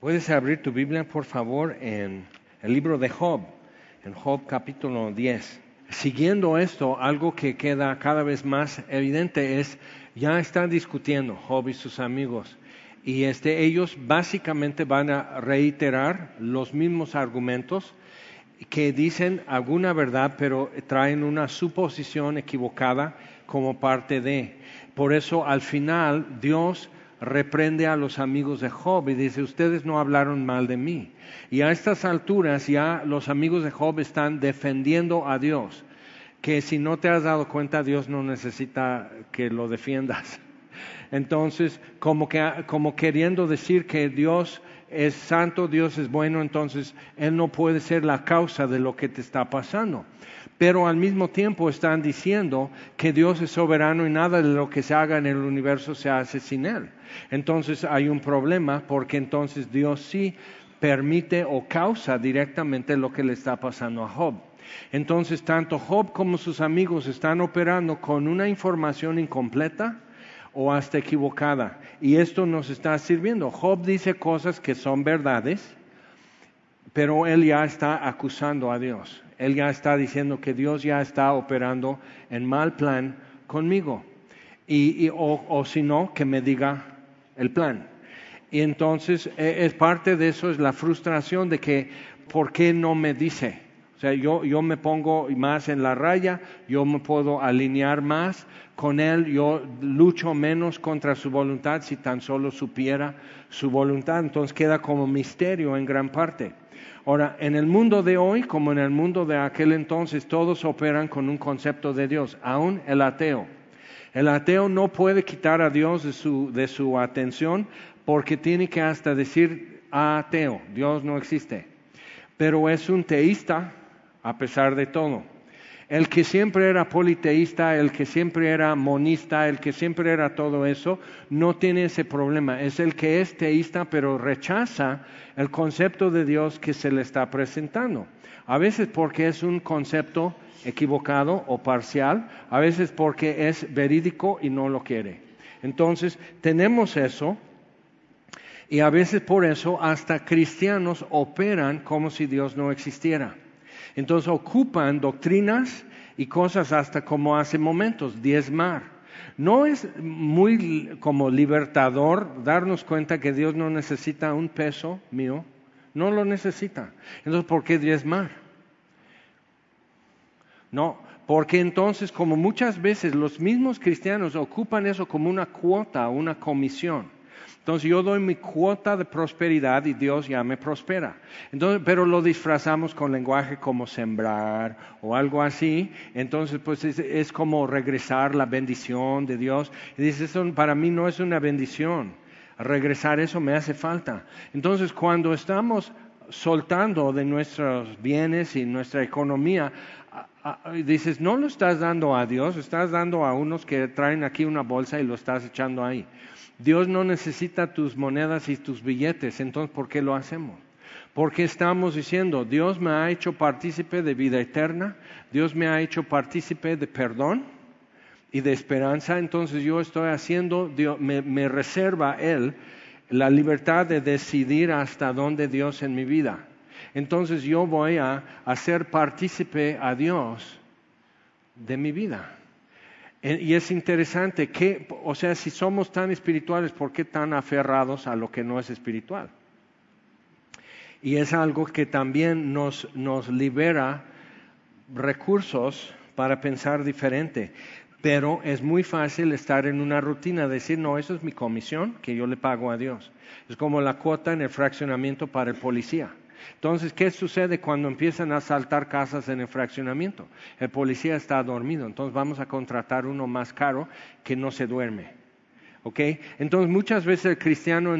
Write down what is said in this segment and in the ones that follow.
Puedes abrir tu Biblia, por favor, en el libro de Job, en Job capítulo 10. Siguiendo esto, algo que queda cada vez más evidente es, ya están discutiendo Job y sus amigos, y este, ellos básicamente van a reiterar los mismos argumentos que dicen alguna verdad, pero traen una suposición equivocada como parte de. Por eso al final Dios reprende a los amigos de Job y dice, ustedes no hablaron mal de mí. Y a estas alturas ya los amigos de Job están defendiendo a Dios, que si no te has dado cuenta, Dios no necesita que lo defiendas. Entonces, como, que, como queriendo decir que Dios es santo, Dios es bueno, entonces Él no puede ser la causa de lo que te está pasando pero al mismo tiempo están diciendo que Dios es soberano y nada de lo que se haga en el universo se hace sin Él. Entonces hay un problema porque entonces Dios sí permite o causa directamente lo que le está pasando a Job. Entonces tanto Job como sus amigos están operando con una información incompleta o hasta equivocada. Y esto nos está sirviendo. Job dice cosas que son verdades, pero él ya está acusando a Dios él ya está diciendo que Dios ya está operando en mal plan conmigo. Y, o, si no, que me diga el plan. Y entonces e, es parte de eso, es la frustración de que, ¿por qué no me dice? O sea, yo, yo me pongo más en la raya, yo me puedo alinear más con Él, yo lucho menos contra su voluntad si tan solo supiera su voluntad. Entonces queda como misterio en gran parte. Ahora, en el mundo de hoy, como en el mundo de aquel entonces, todos operan con un concepto de Dios, aún el ateo. El ateo no puede quitar a Dios de su, de su atención porque tiene que hasta decir ateo, Dios no existe. Pero es un teísta a pesar de todo. El que siempre era politeísta, el que siempre era monista, el que siempre era todo eso, no tiene ese problema. Es el que es teísta pero rechaza el concepto de Dios que se le está presentando. A veces porque es un concepto equivocado o parcial, a veces porque es verídico y no lo quiere. Entonces, tenemos eso y a veces por eso hasta cristianos operan como si Dios no existiera. Entonces ocupan doctrinas y cosas hasta como hace momentos, diezmar. No es muy como libertador darnos cuenta que Dios no necesita un peso mío, no lo necesita. Entonces, ¿por qué diezmar? No, porque entonces como muchas veces los mismos cristianos ocupan eso como una cuota, una comisión. Entonces yo doy mi cuota de prosperidad y Dios ya me prospera. Entonces, pero lo disfrazamos con lenguaje como sembrar o algo así. Entonces, pues es, como regresar la bendición de Dios. Y dice, eso para mí no es una bendición. Regresar eso me hace falta. Entonces, cuando estamos soltando de nuestros bienes y nuestra economía, dices, no lo estás dando a Dios, estás dando a unos que traen aquí una bolsa y lo estás echando ahí. Dios no necesita tus monedas y tus billetes, entonces ¿por qué lo hacemos? Porque estamos diciendo, Dios me ha hecho partícipe de vida eterna, Dios me ha hecho partícipe de perdón y de esperanza, entonces yo estoy haciendo, Dios, me, me reserva Él la libertad de decidir hasta dónde Dios en mi vida. Entonces yo voy a hacer partícipe a Dios de mi vida. Eh, y es interesante que, o sea, si somos tan espirituales, ¿por qué tan aferrados a lo que no es espiritual? Y es algo que también nos, nos libera recursos para pensar diferente. Pero es muy fácil estar en una rutina, decir, no, eso es mi comisión que yo le pago a Dios. Es como la cuota en el fraccionamiento para el policía. Entonces, ¿qué sucede cuando empiezan a saltar casas en el fraccionamiento? El policía está dormido, entonces vamos a contratar uno más caro que no se duerme. ¿Ok? Entonces muchas veces el cristiano,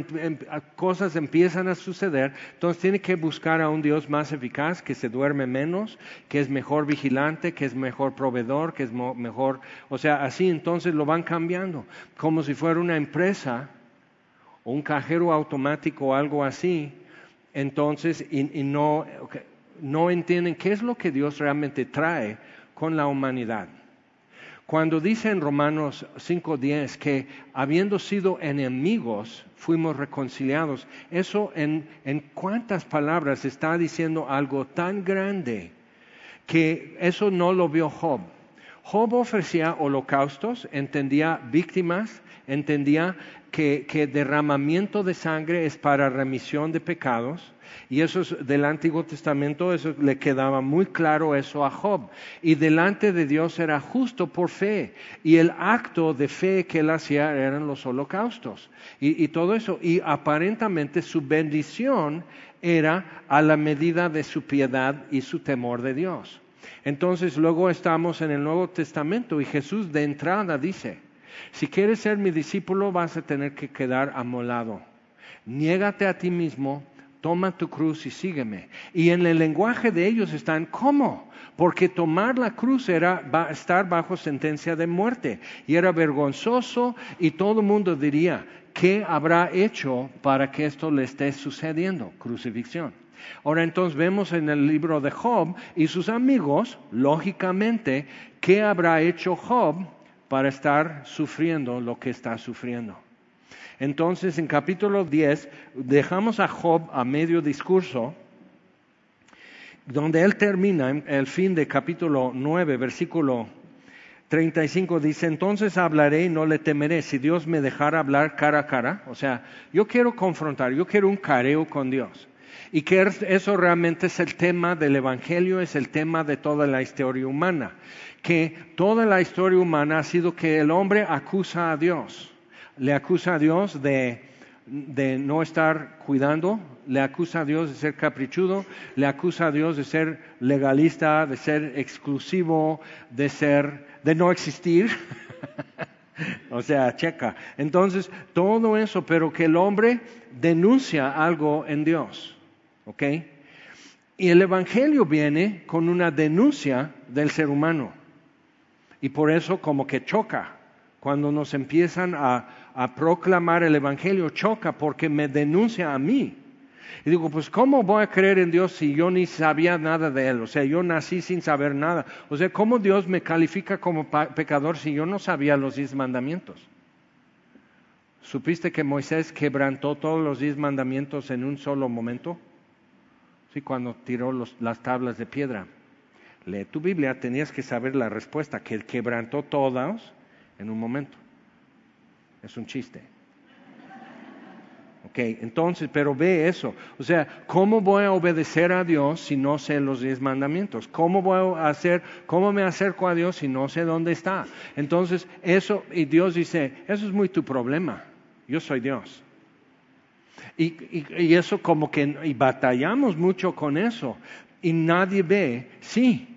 cosas empiezan a suceder, entonces tiene que buscar a un Dios más eficaz, que se duerme menos, que es mejor vigilante, que es mejor proveedor, que es mejor, o sea, así entonces lo van cambiando, como si fuera una empresa o un cajero automático o algo así, entonces y, no, no entienden qué es lo que Dios realmente trae con la humanidad. Cuando dice en Romanos 5.10 que habiendo sido enemigos fuimos reconciliados, eso en, en cuántas palabras está diciendo algo tan grande que eso no lo vio Job. Job ofrecía holocaustos, entendía víctimas, entendía que, que, derramamiento de sangre es para remisión de pecados. Y eso es, del Antiguo Testamento, eso le quedaba muy claro eso a Job. Y delante de Dios era justo por fe. Y el acto de fe que él hacía eran los holocaustos. Y, y todo eso. Y aparentemente su bendición era a la medida de su piedad y su temor de Dios. Entonces luego estamos en el Nuevo Testamento y Jesús de entrada dice, si quieres ser mi discípulo vas a tener que quedar amolado. Niégate a ti mismo, toma tu cruz y sígueme. Y en el lenguaje de ellos están, ¿cómo? Porque tomar la cruz era estar bajo sentencia de muerte y era vergonzoso y todo el mundo diría, ¿qué habrá hecho para que esto le esté sucediendo? Crucifixión. Ahora entonces vemos en el libro de Job y sus amigos, lógicamente, ¿qué habrá hecho Job para estar sufriendo lo que está sufriendo? Entonces en capítulo 10 dejamos a Job a medio discurso, donde él termina, el fin de capítulo 9, versículo 35 dice, entonces hablaré y no le temeré si Dios me dejara hablar cara a cara. O sea, yo quiero confrontar, yo quiero un careo con Dios. Y que eso realmente es el tema del Evangelio, es el tema de toda la historia humana. Que toda la historia humana ha sido que el hombre acusa a Dios. Le acusa a Dios de, de no estar cuidando, le acusa a Dios de ser caprichudo, le acusa a Dios de ser legalista, de ser exclusivo, de ser, de no existir. o sea, checa. Entonces, todo eso, pero que el hombre denuncia algo en Dios. ¿Ok? Y el Evangelio viene con una denuncia del ser humano. Y por eso como que choca. Cuando nos empiezan a, proclamar el Evangelio, choca porque me denuncia a mí. Y digo, pues ¿cómo voy a creer en Dios si yo ni sabía nada de Él? O sea, yo nací sin saber nada. O sea, ¿cómo Dios me califica como pecador si yo no sabía los diez mandamientos? ¿Supiste que Moisés quebrantó todos los diez mandamientos en un solo momento? Sí, cuando tiró las tablas de piedra. Lee tu Biblia, tenías que saber la respuesta, que quebrantó todas en un momento. Es un chiste. Ok, entonces, pero ve eso. O sea, ¿cómo voy a obedecer a Dios si no sé los diez mandamientos? ¿Cómo voy a hacer, cómo me acerco a Dios si no sé dónde está? Entonces, eso, y Dios dice, eso es muy tu problema. Yo soy Dios. Y, eso como que y batallamos mucho con eso. Y nadie ve, sí.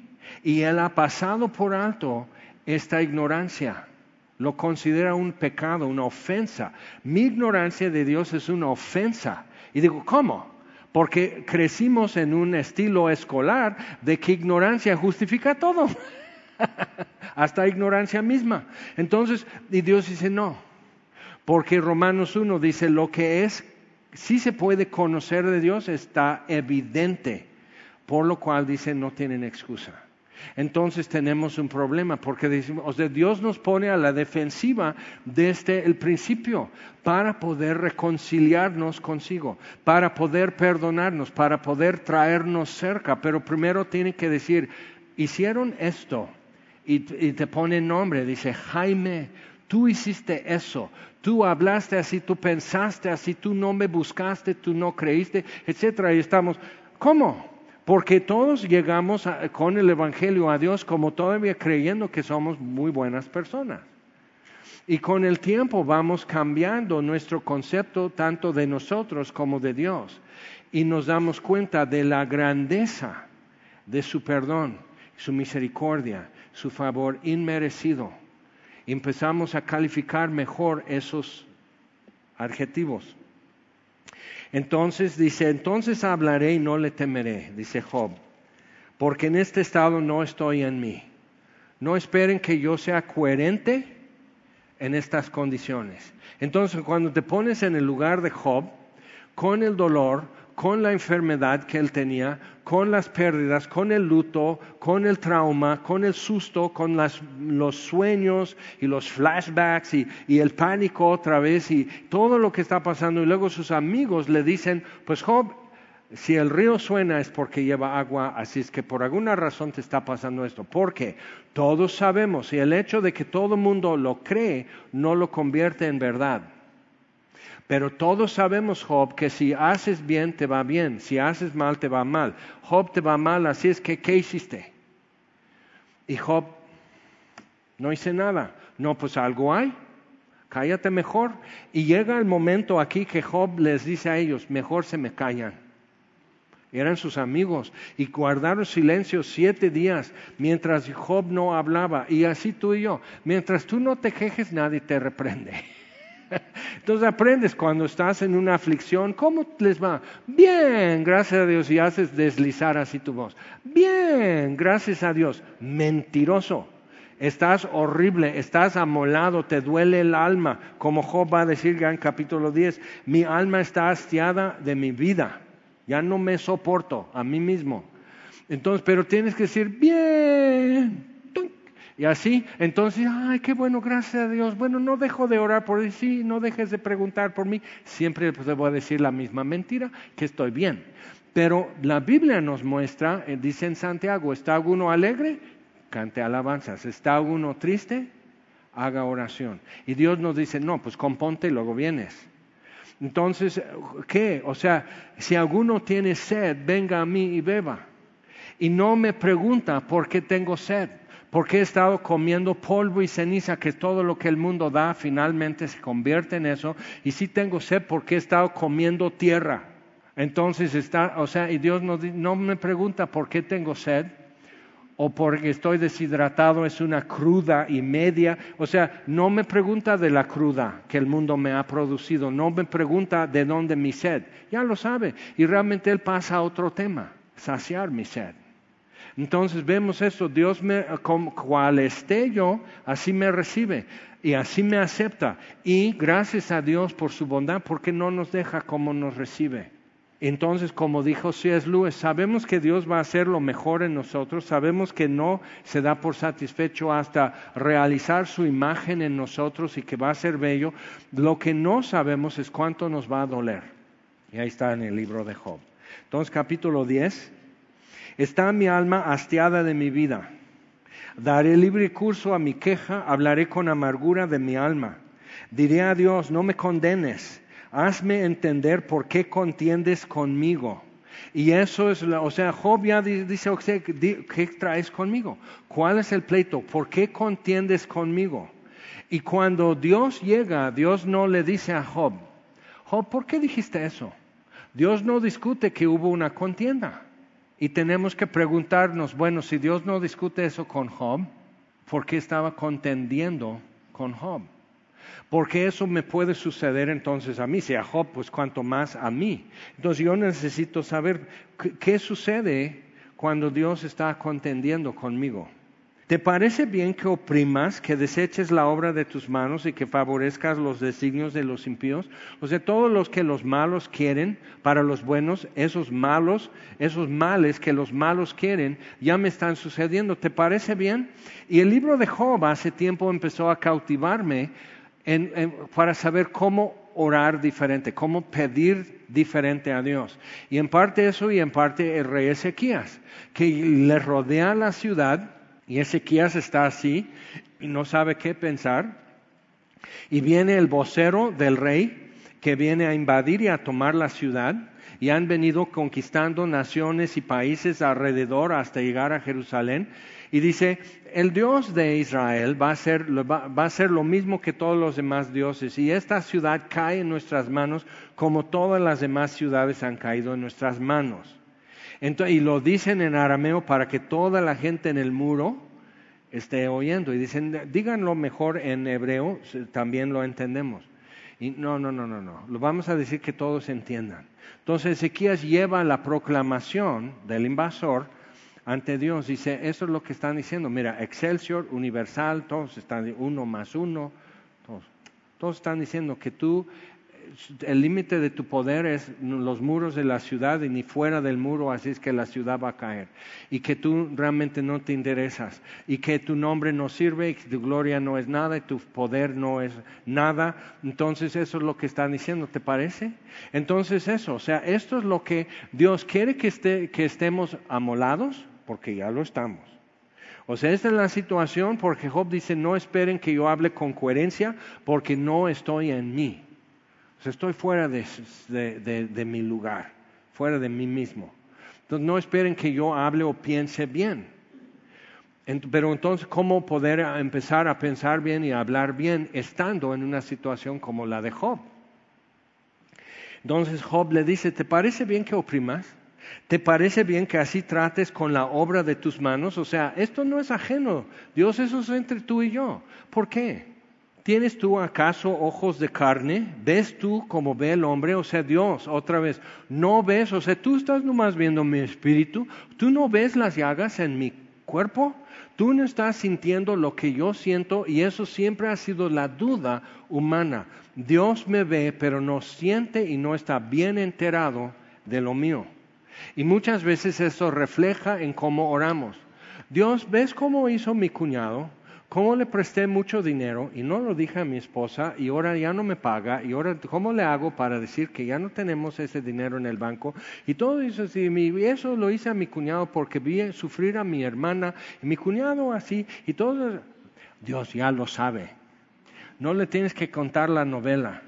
Y él ha pasado por alto esta ignorancia. Lo considera un pecado, una ofensa. Mi ignorancia de Dios es una ofensa. Y digo, ¿cómo? Porque crecimos en un estilo escolar de que ignorancia justifica todo. Hasta ignorancia misma. Entonces, y Dios dice, no. Porque Romanos 1 dice, lo que es si se puede conocer de Dios, está evidente, por lo cual dice no tienen excusa. Entonces tenemos un problema porque decimos, Dios nos pone a la defensiva desde el principio para poder reconciliarnos consigo, para poder perdonarnos, para poder traernos cerca, pero primero tiene que decir, hicieron esto y, te pone nombre, dice Jaime, tú hiciste eso, tú hablaste así, tú pensaste así, tú no me buscaste, tú no creíste, etcétera. Y estamos, ¿cómo? Porque todos llegamos con el Evangelio a Dios como todavía creyendo que somos muy buenas personas. Y con el tiempo vamos cambiando nuestro concepto tanto de nosotros como de Dios. Y nos damos cuenta de la grandeza de su perdón, su misericordia, su favor inmerecido empezamos a calificar mejor esos adjetivos. Entonces dice, entonces hablaré y no le temeré, dice Job, porque en este estado no estoy en mí. No esperen que yo sea coherente en estas condiciones. Entonces, cuando te pones en el lugar de Job, con el dolor, con la enfermedad que él tenía, con las pérdidas, con el luto, con el trauma, con el susto, con los sueños y los flashbacks y, y, el pánico otra vez y todo lo que está pasando. Y luego sus amigos le dicen, pues Job, si el río suena es porque lleva agua, así es que por alguna razón te está pasando esto. Porque todos sabemos y el hecho de que todo el mundo lo cree no lo convierte en verdad. Pero todos sabemos, Job, que si haces bien te va bien, si haces mal te va mal. Job te va mal, así es que, ¿qué hiciste? Y Job, no hice nada. No, pues algo hay. Cállate mejor. Y llega el momento aquí que Job les dice a ellos, mejor se me callan. Eran sus amigos y guardaron silencio siete días mientras Job no hablaba. Y así tú y yo, mientras tú no te quejes, nadie te reprende. Entonces aprendes cuando estás en una aflicción, ¿cómo les va? Bien, gracias a Dios, y haces deslizar así tu voz. Bien, gracias a Dios. Mentiroso. Estás horrible, estás amolado, te duele el alma, como Job va a decir en capítulo 10, mi alma está hastiada de mi vida, ya no me soporto a mí mismo. Entonces, pero tienes que decir, bien, y así, entonces, ay, qué bueno, gracias a Dios. Bueno, no dejo de orar por ti, no dejes de preguntar por mí. Siempre pues, voy a decir la misma mentira, que estoy bien. Pero la Biblia nos muestra, eh, dice en Santiago, ¿está alguno alegre? Cante alabanzas. ¿Está alguno triste? Haga oración. Y Dios nos dice, no, pues componte y luego vienes. Entonces, ¿qué? O sea, si alguno tiene sed, venga a mí y beba. Y no me pregunta por qué tengo sed porque he estado comiendo polvo y ceniza, que todo lo que el mundo da finalmente se convierte en eso, y si tengo sed porque he estado comiendo tierra. Entonces está, o sea, y Dios no, no me pregunta por qué tengo sed, o porque estoy deshidratado, es una cruda y media. O sea, no me pregunta de la cruda que el mundo me ha producido, no me pregunta de dónde mi sed, ya lo sabe. Y realmente Él pasa a otro tema, saciar mi sed. Entonces vemos eso, Dios me, cual esté yo, así me recibe y así me acepta. Y gracias a Dios por su bondad, porque no nos deja como nos recibe. Entonces, como dijo C.S. Lewis, sabemos que Dios va a hacer lo mejor en nosotros, sabemos que no se da por satisfecho hasta realizar su imagen en nosotros y que va a ser bello. Lo que no sabemos es cuánto nos va a doler. Y ahí está en el libro de Job. Entonces, capítulo 10, Está mi alma hastiada de mi vida. Daré libre curso a mi queja, hablaré con amargura de mi alma. Diré a Dios, no me condenes, hazme entender por qué contiendes conmigo. Y eso es, o sea, Job ya dice, ¿qué traes conmigo? ¿Cuál es el pleito? ¿Por qué contiendes conmigo? Y cuando Dios llega, Dios no le dice a Job, Job, ¿por qué dijiste eso? Dios no discute que hubo una contienda. Y tenemos que preguntarnos, bueno, si Dios no discute eso con Job, ¿por qué estaba contendiendo con Job? Porque eso me puede suceder entonces a mí, si a Job, pues cuanto más a mí. Entonces yo necesito saber qué sucede cuando Dios está contendiendo conmigo. ¿Te parece bien que oprimas, que deseches la obra de tus manos y que favorezcas los designios de los impíos? O sea, todos los que los malos quieren para los buenos, esos malos, esos males que los malos quieren, ya me están sucediendo. ¿Te parece bien? Y el libro de Job hace tiempo empezó a cautivarme para saber cómo orar diferente, cómo pedir diferente a Dios. Y en parte eso y en parte el rey Ezequías, que le rodea la ciudad y Ezequías está así y no sabe qué pensar. Y viene el vocero del rey que viene a invadir y a tomar la ciudad. Y han venido conquistando naciones y países alrededor hasta llegar a Jerusalén. Y dice, el Dios de Israel va a, ser, va a ser lo mismo que todos los demás dioses. Y esta ciudad cae en nuestras manos como todas las demás ciudades han caído en nuestras manos y lo dicen en arameo para que toda la gente en el muro esté oyendo. Y dicen, díganlo mejor en hebreo, también lo entendemos. Y no, no, no, no, no. Lo vamos a decir que todos entiendan. Entonces Ezequías lleva la proclamación del invasor ante Dios. Dice, eso es lo que están diciendo. Mira, Excelsior, Universal, todos están, uno más uno, todos, todos están diciendo que tú el límite de tu poder es los muros de la ciudad y ni fuera del muro, así es que la ciudad va a caer. Y que tú realmente no te interesas y que tu nombre no sirve y que tu gloria no es nada y tu poder no es nada. Entonces eso es lo que están diciendo, ¿te parece? Entonces eso, o sea, esto es lo que Dios quiere que, esté, que estemos amolados, porque ya lo estamos. O sea, esta es la situación porque Job dice, no esperen que yo hable con coherencia porque no estoy en mí estoy fuera de, mi lugar, fuera de mí mismo. Entonces no esperen que yo hable o piense bien. Pero entonces, ¿cómo poder empezar a pensar bien y a hablar bien estando en una situación como la de Job? Entonces Job le dice, ¿te parece bien que oprimas? ¿Te parece bien que así trates con la obra de tus manos? O sea, esto no es ajeno. Dios, eso es entre tú y yo. ¿Por qué? ¿Tienes tú acaso ojos de carne? ¿Ves tú como ve el hombre? O sea, Dios, otra vez, no ves, o sea, tú estás nomás viendo mi espíritu, tú no ves las llagas en mi cuerpo, tú no estás sintiendo lo que yo siento y eso siempre ha sido la duda humana. Dios me ve, pero no siente y no está bien enterado de lo mío. Y muchas veces eso refleja en cómo oramos. Dios, ¿ves cómo hizo mi cuñado? ¿Cómo le presté mucho dinero y no lo dije a mi esposa y ahora ya no me paga? ¿Y ahora cómo le hago para decir que ya no tenemos ese dinero en el banco? Y todo eso y eso lo hice a mi cuñado porque vi sufrir a mi hermana y mi cuñado así y todo. Dios ya lo sabe. No le tienes que contar la novela,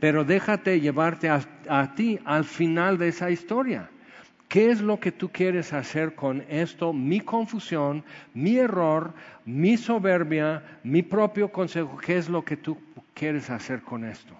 pero déjate llevarte a ti al final de esa historia. ¿Qué es lo que tú quieres hacer con esto? Mi confusión, mi error, mi soberbia, mi propio consejo. ¿Qué es lo que tú quieres hacer con esto?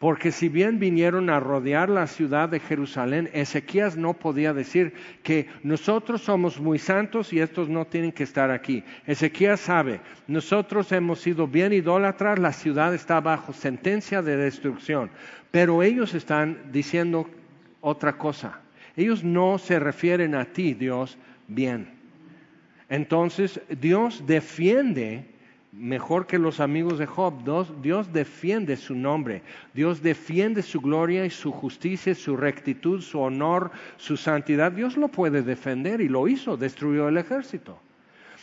Porque si bien vinieron a rodear la ciudad de Jerusalén, Ezequías no podía decir que nosotros somos muy santos y estos no tienen que estar aquí. Ezequías sabe, nosotros hemos sido bien idólatras, la ciudad está bajo sentencia de destrucción, pero ellos están diciendo otra cosa. Ellos no se refieren a ti, Dios, bien. Entonces, Dios defiende, mejor que los amigos de Job, Dios, defiende su nombre, Dios defiende su gloria y su justicia, su rectitud, su honor, su santidad. Dios lo puede defender y lo hizo, destruyó el ejército.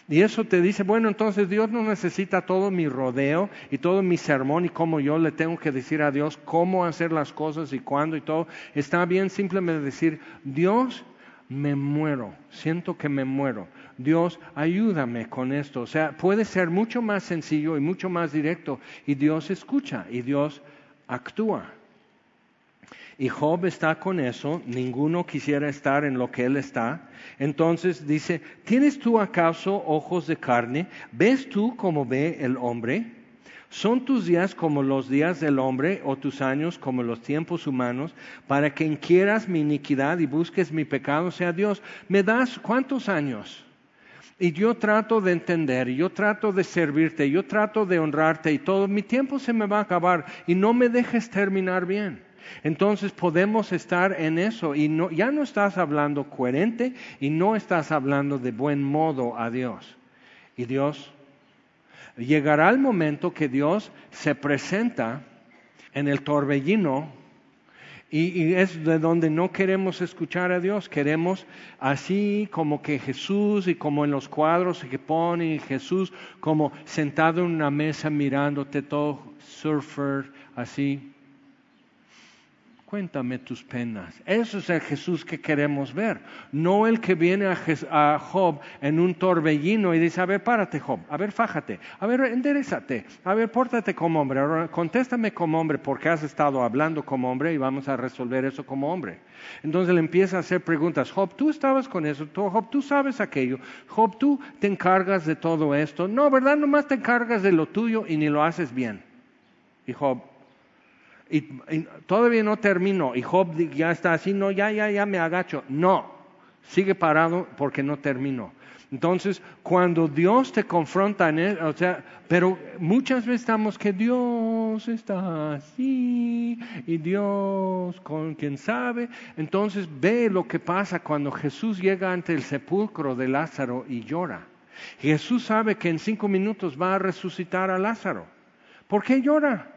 Y eso te dice, bueno, entonces Dios no necesita todo mi rodeo y todo mi sermón y cómo yo le tengo que decir a Dios cómo hacer las cosas y cuándo y todo. Está bien simplemente decir, Dios, me muero, siento que me muero. Dios, ayúdame con esto. O sea, puede ser mucho más sencillo y mucho más directo y Dios escucha y Dios actúa. Y Job está con eso, ninguno quisiera estar en lo que él está. Entonces dice, ¿tienes tú acaso ojos de carne? ¿Ves tú como ve el hombre? ¿Son tus días como los días del hombre o tus años como los tiempos humanos para que inquieras mi iniquidad y busques mi pecado? Sea, Dios, ¿me das cuántos años? Y yo trato de entender, yo trato de servirte, yo trato de honrarte y todo, mi tiempo se me va a acabar y no me dejes terminar bien. Entonces podemos estar en eso y ya no estás hablando coherente y no estás hablando de buen modo a Dios. Y Dios, llegará el momento que Dios se presenta en el torbellino y, es de donde no queremos escuchar a Dios, queremos así como que Jesús y como en los cuadros que pone Jesús como sentado en una mesa mirándote todo surfer así cuéntame tus penas. Eso es el Jesús que queremos ver, no el que viene a, Job en un torbellino y dice, a ver, párate Job, a ver, fájate, a ver, enderezate, a ver, pórtate como hombre, contéstame como hombre porque has estado hablando como hombre y vamos a resolver eso como hombre. Entonces le empieza a hacer preguntas, Job, tú estabas con eso, Job, tú sabes aquello, Job, tú te encargas de todo esto, no, ¿verdad? Nomás te encargas de lo tuyo y ni lo haces bien. Y Job, y, todavía no termino. Y Job ya está así, no, ya, ya, ya me agacho. No, sigue parado porque no termino. Entonces, cuando Dios te confronta en él, o sea, pero muchas veces estamos que Dios está así y Dios con quien sabe. Entonces, ve lo que pasa cuando Jesús llega ante el sepulcro de Lázaro y llora. Jesús sabe que en cinco minutos va a resucitar a Lázaro. ¿Por qué llora?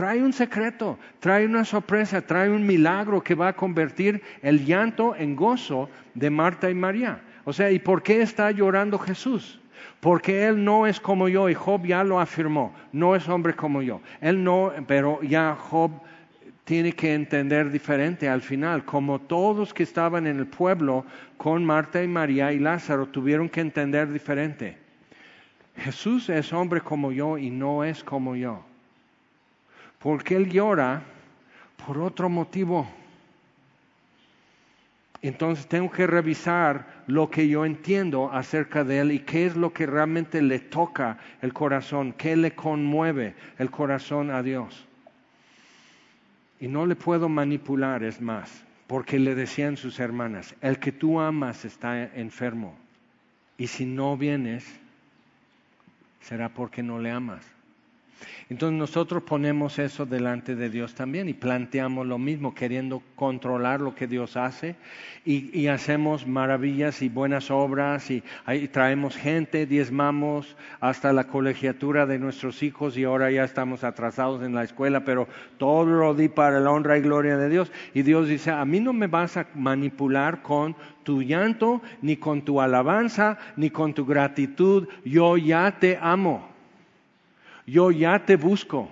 Trae un secreto, trae una sorpresa, trae un milagro que va a convertir el llanto en gozo de Marta y María. O sea, ¿y por qué está llorando Jesús? Porque Él no es como yo y Job ya lo afirmó, no es hombre como yo. Él no, pero ya Job tiene que entender diferente al final, como todos que estaban en el pueblo con Marta y María y Lázaro tuvieron que entender diferente. Jesús es hombre como yo y no es como yo. Porque Él llora por otro motivo. Entonces tengo que revisar lo que yo entiendo acerca de Él y qué es lo que realmente le toca el corazón, qué le conmueve el corazón a Dios. Y no le puedo manipular, es más, porque le decían sus hermanas, el que tú amas está enfermo. Y si no vienes, será porque no le amas. Entonces nosotros ponemos eso delante de Dios también y planteamos lo mismo, queriendo controlar lo que Dios hace y, hacemos maravillas y buenas obras y, traemos gente, diezmamos hasta la colegiatura de nuestros hijos y ahora ya estamos atrasados en la escuela, pero todo lo di para la honra y gloria de Dios. Y Dios dice, a mí no me vas a manipular con tu llanto, ni con tu alabanza, ni con tu gratitud, yo ya te amo yo ya te busco,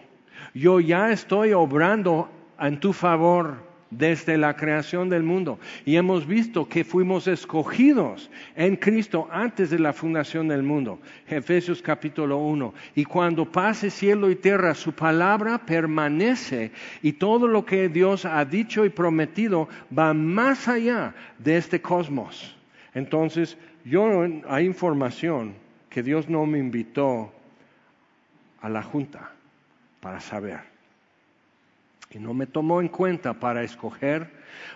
yo ya estoy obrando en tu favor desde la creación del mundo. Y hemos visto que fuimos escogidos en Cristo antes de la fundación del mundo. Efesios capítulo 1. Y cuando pase cielo y tierra, su palabra permanece y todo lo que Dios ha dicho y prometido va más allá de este cosmos. Entonces, yo hay información que Dios no me invitó a la junta para saber. Y no me tomó en cuenta para escoger,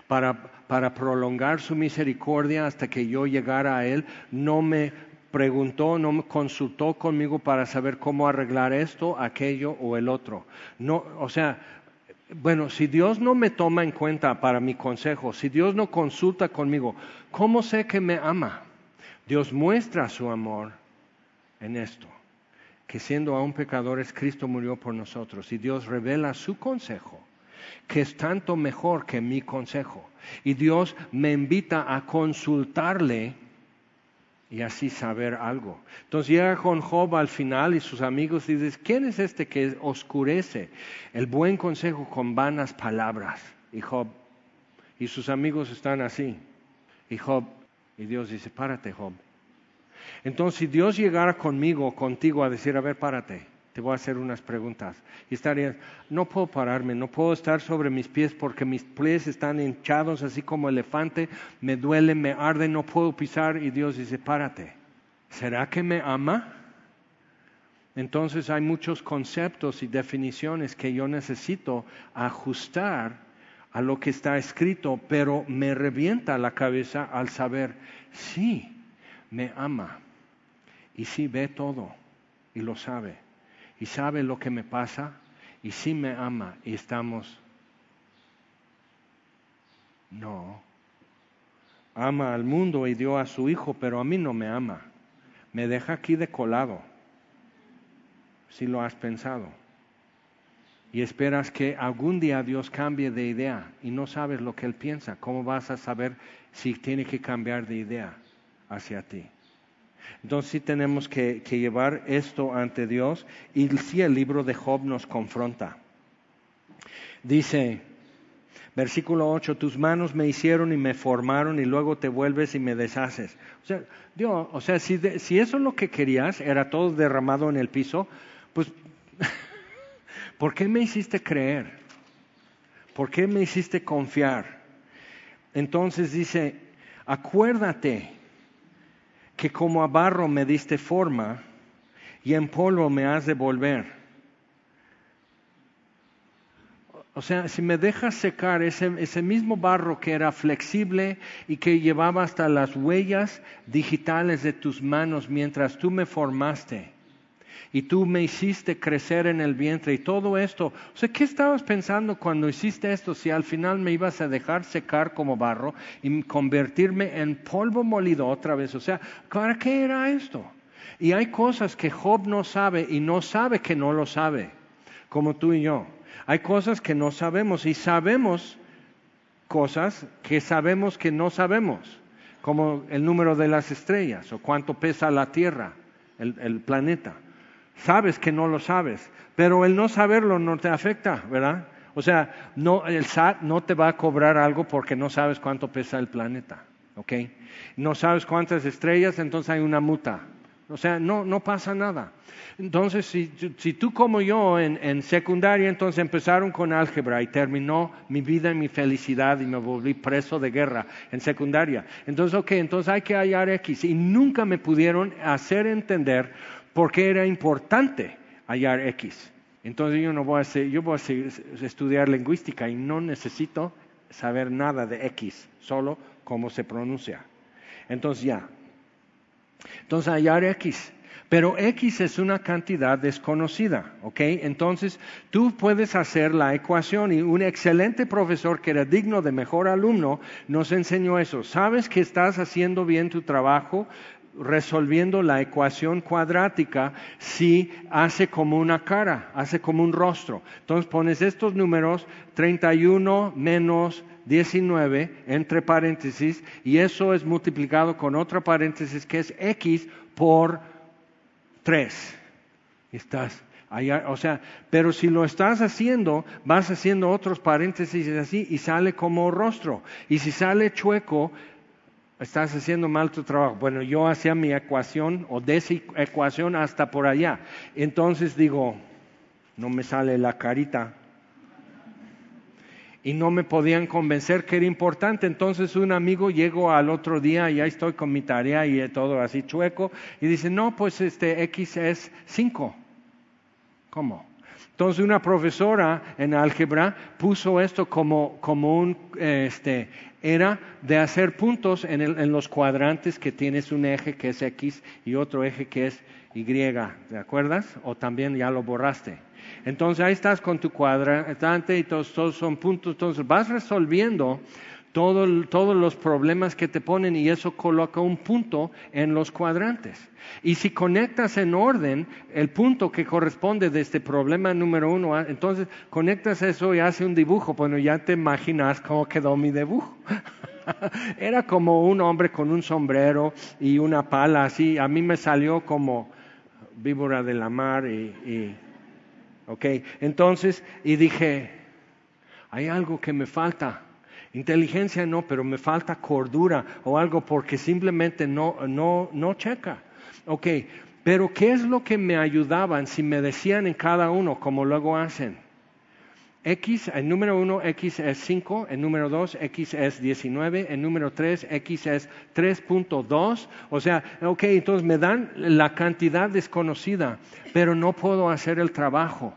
para, para prolongar su misericordia hasta que yo llegara a Él. No me preguntó, no me consultó conmigo para saber cómo arreglar esto, aquello o el otro. No, o sea, bueno, si Dios no me toma en cuenta para mi consejo, si Dios no consulta conmigo, ¿cómo sé que me ama? Dios muestra su amor en esto que siendo aún pecadores, Cristo murió por nosotros. Y Dios revela su consejo, que es tanto mejor que mi consejo. Y Dios me invita a consultarle y así saber algo. Entonces llega con Job al final y sus amigos y dice, ¿quién es este que oscurece el buen consejo con vanas palabras? Y Job, y sus amigos están así. Y Job, y Dios dice, párate Job, entonces, si Dios llegara conmigo, contigo, a decir, a ver, párate, te voy a hacer unas preguntas. Y estarías, no puedo pararme, no puedo estar sobre mis pies porque mis pies están hinchados así como elefante, me duele, me arde, no puedo pisar. Y Dios dice, párate. ¿Será que me ama? Entonces hay muchos conceptos y definiciones que yo necesito ajustar a lo que está escrito, pero me revienta la cabeza al saber, sí, me ama y sí ve todo y lo sabe y sabe lo que me pasa y sí me ama y estamos... No. Ama al mundo y dio a su hijo, pero a mí no me ama. Me deja aquí de colado. Si lo has pensado. Y esperas que algún día Dios cambie de idea y no sabes lo que Él piensa. ¿Cómo vas a saber si tiene que cambiar de idea? hacia ti. Entonces sí tenemos que, llevar esto ante Dios y sí el libro de Job nos confronta. Dice, versículo 8, tus manos me hicieron y me formaron y luego te vuelves y me deshaces. O sea, Dios, o sea si, si eso es lo que querías, era todo derramado en el piso, pues, ¿por qué me hiciste creer? ¿Por qué me hiciste confiar? Entonces dice, acuérdate que como a barro me diste forma y en polvo me has de volver. O sea, si me dejas secar ese, ese, mismo barro que era flexible y que llevaba hasta las huellas digitales de tus manos mientras tú me formaste, y tú me hiciste crecer en el vientre y todo esto. O sea, ¿qué estabas pensando cuando hiciste esto? Si al final me ibas a dejar secar como barro y convertirme en polvo molido otra vez. O sea, ¿para qué era esto? Y hay cosas que Job no sabe y no sabe que no lo sabe, como tú y yo. Hay cosas que no sabemos y sabemos cosas que sabemos que no sabemos, como el número de las estrellas o cuánto pesa la Tierra, el, el planeta. Sabes que no lo sabes, pero el no saberlo no te afecta, ¿verdad? O sea, no, el SAT no te va a cobrar algo porque no sabes cuánto pesa el planeta, ¿ok? No sabes cuántas estrellas, entonces hay una muta. O sea, no, no pasa nada. Entonces, si, tú como yo en, en, secundaria, entonces empezaron con álgebra y terminó mi vida y mi felicidad y me volví preso de guerra en secundaria. Entonces, ok, entonces hay que hallar X. Y nunca me pudieron hacer entender por qué era importante hallar X. Entonces yo no voy a hacer, yo voy a estudiar lingüística y no necesito saber nada de X, solo cómo se pronuncia. Entonces ya. Entonces hallar X. Pero X es una cantidad desconocida, ¿ok? Entonces tú puedes hacer la ecuación y un excelente profesor que era digno de mejor alumno nos enseñó eso. Sabes que estás haciendo bien tu trabajo, resolviendo la ecuación cuadrática si hace como una cara, hace como un rostro. Entonces pones estos números 31 menos 19 entre paréntesis y eso es multiplicado con otra paréntesis que es x por 3. Estás allá, o sea, pero si lo estás haciendo, vas haciendo otros paréntesis así y sale como rostro. Y si sale chueco, estás haciendo mal tu trabajo. Bueno, yo hacía mi ecuación o de esa ecuación hasta por allá. Entonces digo, no me sale la carita. Y no me podían convencer que era importante. Entonces un amigo llegó al otro día y ya estoy con mi tarea y todo así chueco. Y dice, no, pues este X es 5. ¿Cómo? Entonces una profesora en álgebra puso esto como, como un, este, era de hacer puntos en, el, en, los cuadrantes que tienes un eje que es X y otro eje que es Y, ¿te acuerdas? O también ya lo borraste. Entonces ahí estás con tu cuadrante y todos, todos son puntos, entonces vas resolviendo todos los problemas que te ponen y eso coloca un punto en los cuadrantes. Y si conectas en orden el punto que corresponde de este problema número uno, ah, entonces conectas eso y hace un dibujo. Bueno, ya te imaginas cómo quedó mi dibujo. Era como un hombre con un sombrero y una pala así. A mí me salió como víbora de la mar y, y ok. Entonces, y dije, hay algo que me falta Inteligencia no, pero me falta cordura o algo porque simplemente no, no, no checa. Ok, pero ¿qué es lo que me ayudaban si me decían en cada uno como luego hacen? X, el número uno, X es 5, el número dos, X es 19, el número tres, X es 3.2. O sea, ok, entonces me dan la cantidad desconocida, pero no puedo hacer el trabajo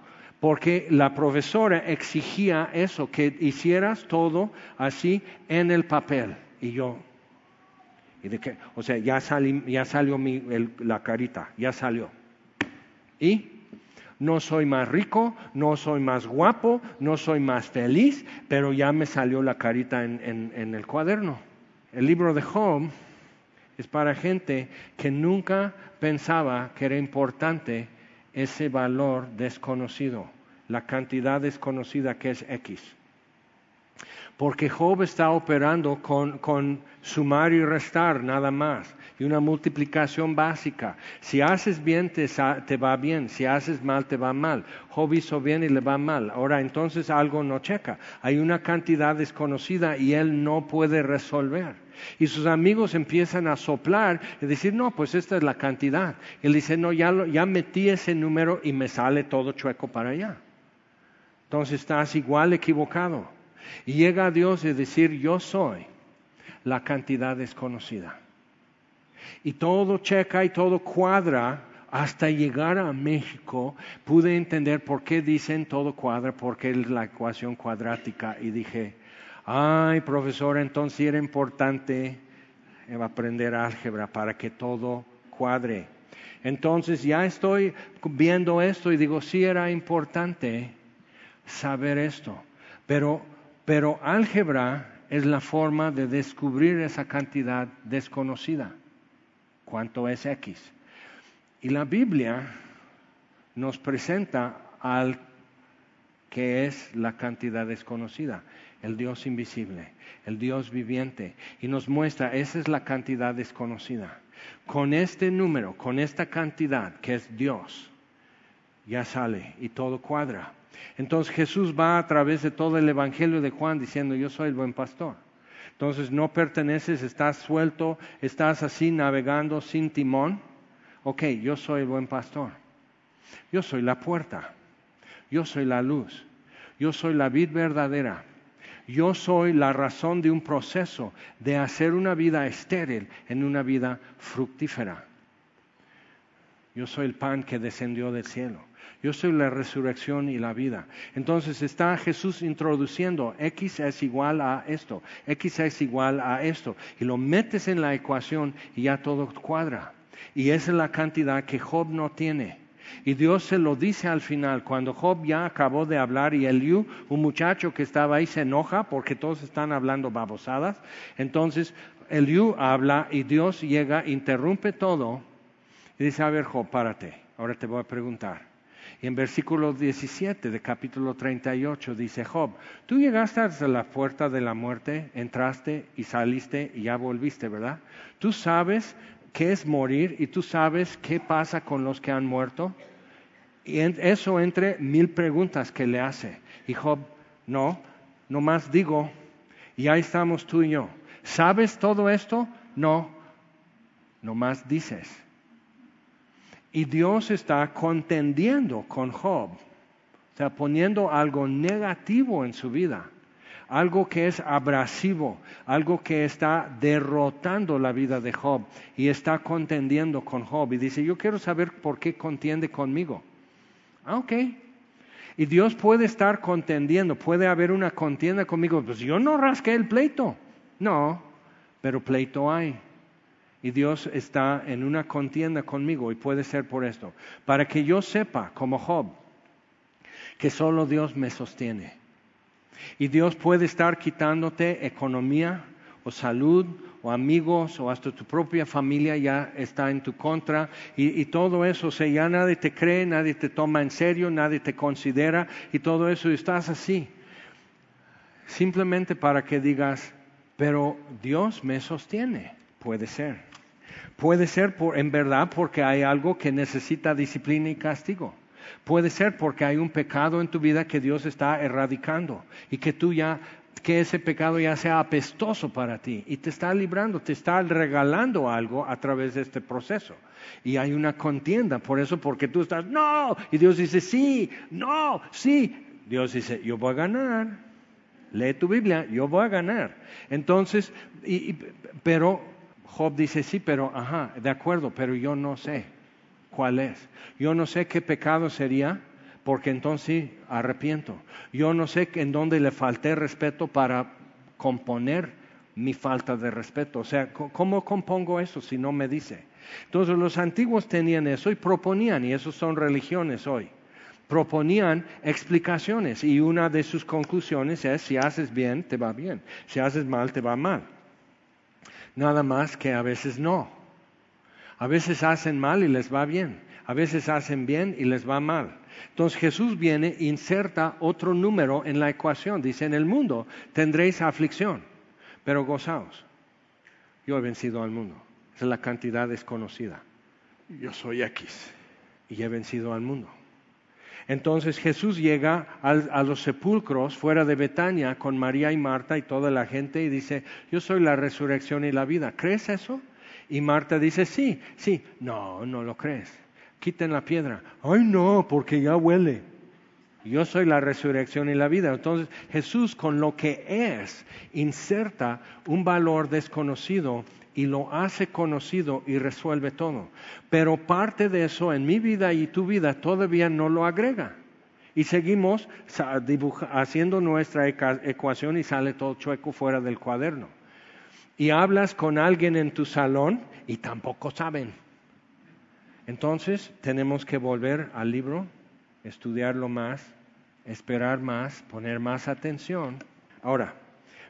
porque la profesora exigía eso, que hicieras todo así en el papel. Y yo, y de que, o sea, ya, salió mi, la carita, ya salió. Y no soy más rico, no soy más guapo, no soy más feliz, pero ya me salió la carita en, en el cuaderno. El libro de Job es para gente que nunca pensaba que era importante ese valor desconocido, la cantidad desconocida que es X. Porque Job está operando con, con, sumar y restar nada más, y una multiplicación básica. Si haces bien, te, te, va bien, si haces mal, te va mal. Job hizo bien y le va mal. Ahora, entonces algo no checa. Hay una cantidad desconocida y él no puede resolver. Y sus amigos empiezan a soplar y decir, no, pues esta es la cantidad. Él dice, no, ya, ya metí ese número y me sale todo chueco para allá. Entonces estás igual equivocado. Y llega a Dios y decir, yo soy la cantidad desconocida. Y todo checa y todo cuadra hasta llegar a México. Pude entender por qué dicen todo cuadra, porque es la ecuación cuadrática. Y dije, ay, profesor, entonces era importante aprender álgebra para que todo cuadre. Entonces ya estoy viendo esto y digo, sí era importante saber esto, pero, pero álgebra es la forma de descubrir esa cantidad desconocida. ¿Cuánto es X? Y la Biblia nos presenta al que es la cantidad desconocida, el Dios invisible, el Dios viviente, y nos muestra, esa es la cantidad desconocida. Con este número, con esta cantidad que es Dios, ya sale y todo cuadra. Entonces Jesús va a través de todo el Evangelio de Juan diciendo, yo soy el buen pastor. Entonces no perteneces, estás suelto, estás así navegando sin timón. Ok, yo soy el buen pastor. Yo soy la puerta. Yo soy la luz. Yo soy la vid verdadera. Yo soy la razón de un proceso de hacer una vida estéril en una vida fructífera. Yo soy el pan que descendió del cielo. Yo soy la resurrección y la vida. Entonces está Jesús introduciendo X es igual a esto, X es igual a esto. Y lo metes en la ecuación y ya todo cuadra. Y esa es la cantidad que Job no tiene. Y Dios se lo dice al final, cuando Job ya acabó de hablar y Eliú, un muchacho que estaba ahí, se enoja porque todos están hablando babosadas. Entonces Eliú habla y Dios llega, interrumpe todo y dice, a ver Job, párate, ahora te voy a preguntar. Y en versículo 17 de capítulo 38 dice Job, tú llegaste hasta la puerta de la muerte, entraste y saliste y ya volviste, ¿verdad? Tú sabes qué es morir y tú sabes qué pasa con los que han muerto. Y eso entre mil preguntas que le hace. Y Job, no, nomás digo, y ahí estamos tú y yo. ¿Sabes todo esto? No, nomás dices. Y Dios está contendiendo con Job, o sea, poniendo algo negativo en su vida algo que es abrasivo, algo que está derrotando la vida de Job y está contendiendo con Job. Y dice, yo quiero saber por qué contiende conmigo. Ah, ok. Y Dios puede estar contendiendo, puede haber una contienda conmigo. Pues yo no rasqué el pleito. No, pero pleito hay. Y Dios está en una contienda conmigo y puede ser por esto. Para que yo sepa, como Job, que solo Dios me sostiene y Dios puede estar quitándote economía o salud o amigos o hasta tu propia familia ya está en tu contra y, todo eso, o ya nadie te cree, nadie te toma en serio, nadie te considera y todo eso y estás así. Simplemente para que digas, pero Dios me sostiene, puede ser. Puede ser por, en verdad porque hay algo que necesita disciplina y castigo. Puede ser porque hay un pecado en tu vida que Dios está erradicando y que tú ya que ese pecado ya sea apestoso para ti y te está librando, te está regalando algo a través de este proceso. Y hay una contienda, por eso, porque tú estás, no, y Dios dice, sí, no, sí. Dios dice, yo voy a ganar. Lee tu Biblia, yo voy a ganar. Entonces, pero Job dice, sí, pero, ajá, de acuerdo, pero yo no sé cuál es. Yo no sé qué pecado sería, porque entonces arrepiento. Yo no sé en dónde le falté respeto para componer mi falta de respeto. O sea, ¿cómo compongo eso si no me dice? Entonces los antiguos tenían eso y proponían, y eso son religiones hoy, proponían explicaciones y una de sus conclusiones es si haces bien, te va bien, si haces mal, te va mal. Nada más que a veces no. A veces hacen mal y les va bien. A veces hacen bien y les va mal. Entonces Jesús viene, inserta otro número en la ecuación. Dice, en el mundo tendréis aflicción, pero gozaos. Yo he vencido al mundo. Esa es la cantidad desconocida. Yo soy X y he vencido al mundo. Entonces Jesús llega a los sepulcros fuera de Betania con María y Marta y toda la gente y dice, yo soy la resurrección y la vida. ¿Crees eso? Y Marta dice, sí, sí. No, no lo crees. Quiten la piedra. Ay, no, porque ya huele. Yo soy la resurrección y la vida. Entonces Jesús con lo que es inserta un valor desconocido y lo hace conocido y resuelve todo. Pero parte de eso en mi vida y tu vida todavía no lo agrega. Y seguimos haciendo nuestra ecuación y sale todo chueco fuera del cuaderno y hablas con alguien en tu salón y tampoco saben. Entonces tenemos que volver al libro, estudiarlo más, esperar más, poner más atención. Ahora,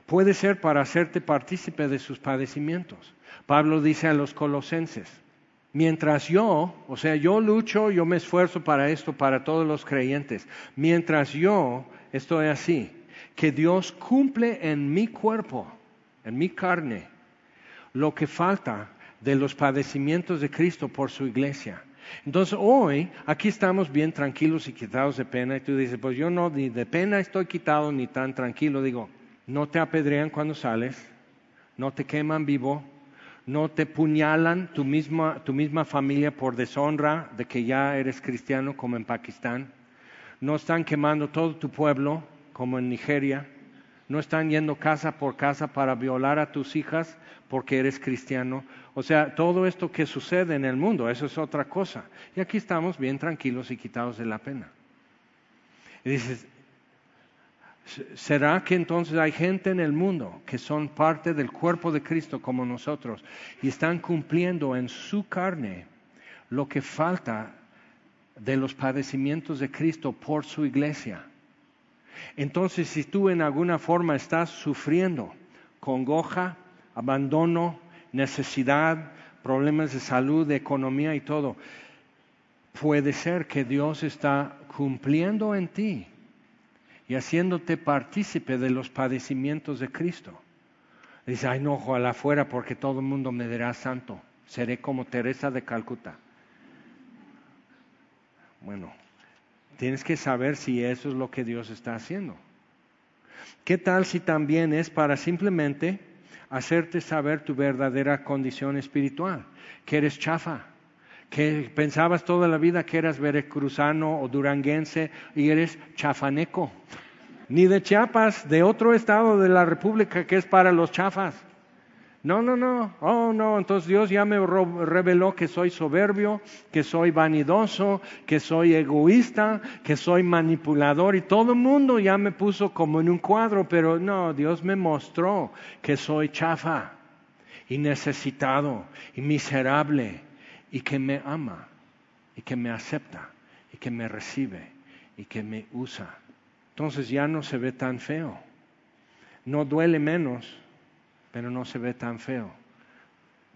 puede ser para hacerte partícipe de sus padecimientos. Pablo dice a los colosenses, mientras yo, o sea, yo lucho, yo me esfuerzo para esto, para todos los creyentes, mientras yo estoy así, que Dios cumple en mi cuerpo, en mi carne, lo que falta de los padecimientos de Cristo por su iglesia. Entonces hoy aquí estamos bien tranquilos y quitados de pena y tú dices, pues yo no, ni de pena estoy quitado ni tan tranquilo. Digo, no te apedrean cuando sales, no te queman vivo, no te puñalan tu misma, tu misma familia por deshonra de que ya eres cristiano como en Pakistán, no están quemando todo tu pueblo como en Nigeria, no están yendo casa por casa para violar a tus hijas porque eres cristiano. O sea, todo esto que sucede en el mundo, eso es otra cosa. Y aquí estamos bien tranquilos y quitados de la pena. Y dices, ¿será que entonces hay gente en el mundo que son parte del cuerpo de Cristo como nosotros y están cumpliendo en su carne lo que falta de los padecimientos de Cristo por su iglesia? Entonces, si tú en alguna forma estás sufriendo congoja, abandono, necesidad, problemas de salud, de economía y todo, puede ser que Dios está cumpliendo en ti y haciéndote partícipe de los padecimientos de Cristo. Dice, ay no, ojalá fuera porque todo el mundo me dirá santo, seré como Teresa de Calcuta. Bueno, tienes que saber si eso es lo que Dios está haciendo. ¿Qué tal si también es para simplemente hacerte saber tu verdadera condición espiritual, que eres chafa, que pensabas toda la vida que eras veracruzano o duranguense y eres chafaneco, ni de Chiapas, de otro estado de la República que es para los chafas. No, no, no, oh no, entonces Dios ya me reveló que soy soberbio, que soy vanidoso, que soy egoísta, que soy manipulador y todo el mundo ya me puso como en un cuadro, pero no, Dios me mostró que soy chafa y necesitado y miserable y que me ama y que me acepta y que me recibe y que me usa. Entonces ya no se ve tan feo, no duele menos pero no se ve tan feo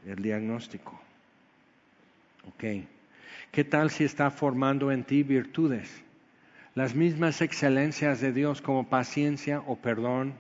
el diagnóstico. Ok. ¿Qué tal si está formando en ti virtudes? Las mismas excelencias de Dios como paciencia o perdón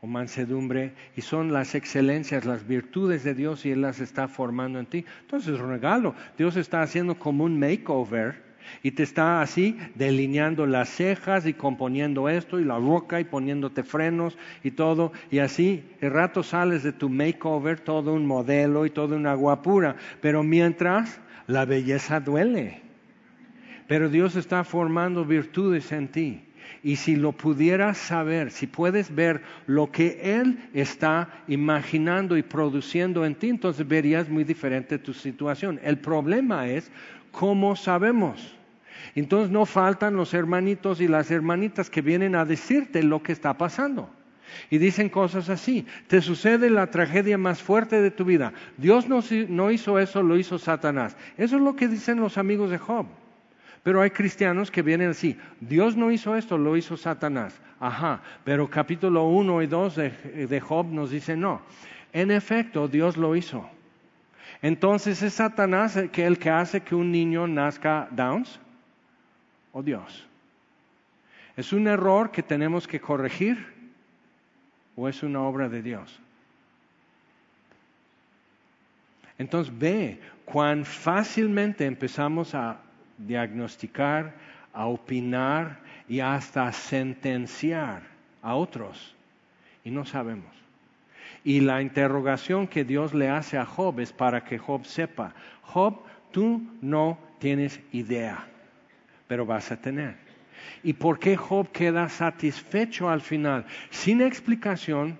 o mansedumbre y son las excelencias, las virtudes de Dios y Él las está formando en ti. Entonces, regalo, Dios está haciendo como un makeover y te está así delineando las cejas y componiendo esto y la boca y poniéndote frenos y todo. Y así el rato sales de tu makeover todo un modelo y toda una guapura. Pero mientras la belleza duele. Pero Dios está formando virtudes en ti. Y si lo pudieras saber, si puedes ver lo que Él está imaginando y produciendo en ti, entonces verías muy diferente tu situación. El problema es cómo sabemos. Entonces no faltan los hermanitos y las hermanitas que vienen a decirte lo que está pasando. Y dicen cosas así, te sucede la tragedia más fuerte de tu vida. Dios no, hizo eso, lo hizo Satanás. Eso es lo que dicen los amigos de Job. Pero hay cristianos que vienen así, Dios no hizo esto, lo hizo Satanás. Ajá, pero capítulo 1 y 2 de, de Job nos dice no. En efecto, Dios lo hizo. Entonces es Satanás el que, el que hace que un niño nazca Downs o Dios. ¿Es un error que tenemos que corregir o es una obra de Dios? Entonces ve cuán fácilmente empezamos a diagnosticar, a opinar y hasta sentenciar a otros y no sabemos. Y la interrogación que Dios le hace a Job es para que Job sepa, Job, tú no tienes idea, pero vas a tener. ¿Y por qué Job queda satisfecho al final? Sin explicación,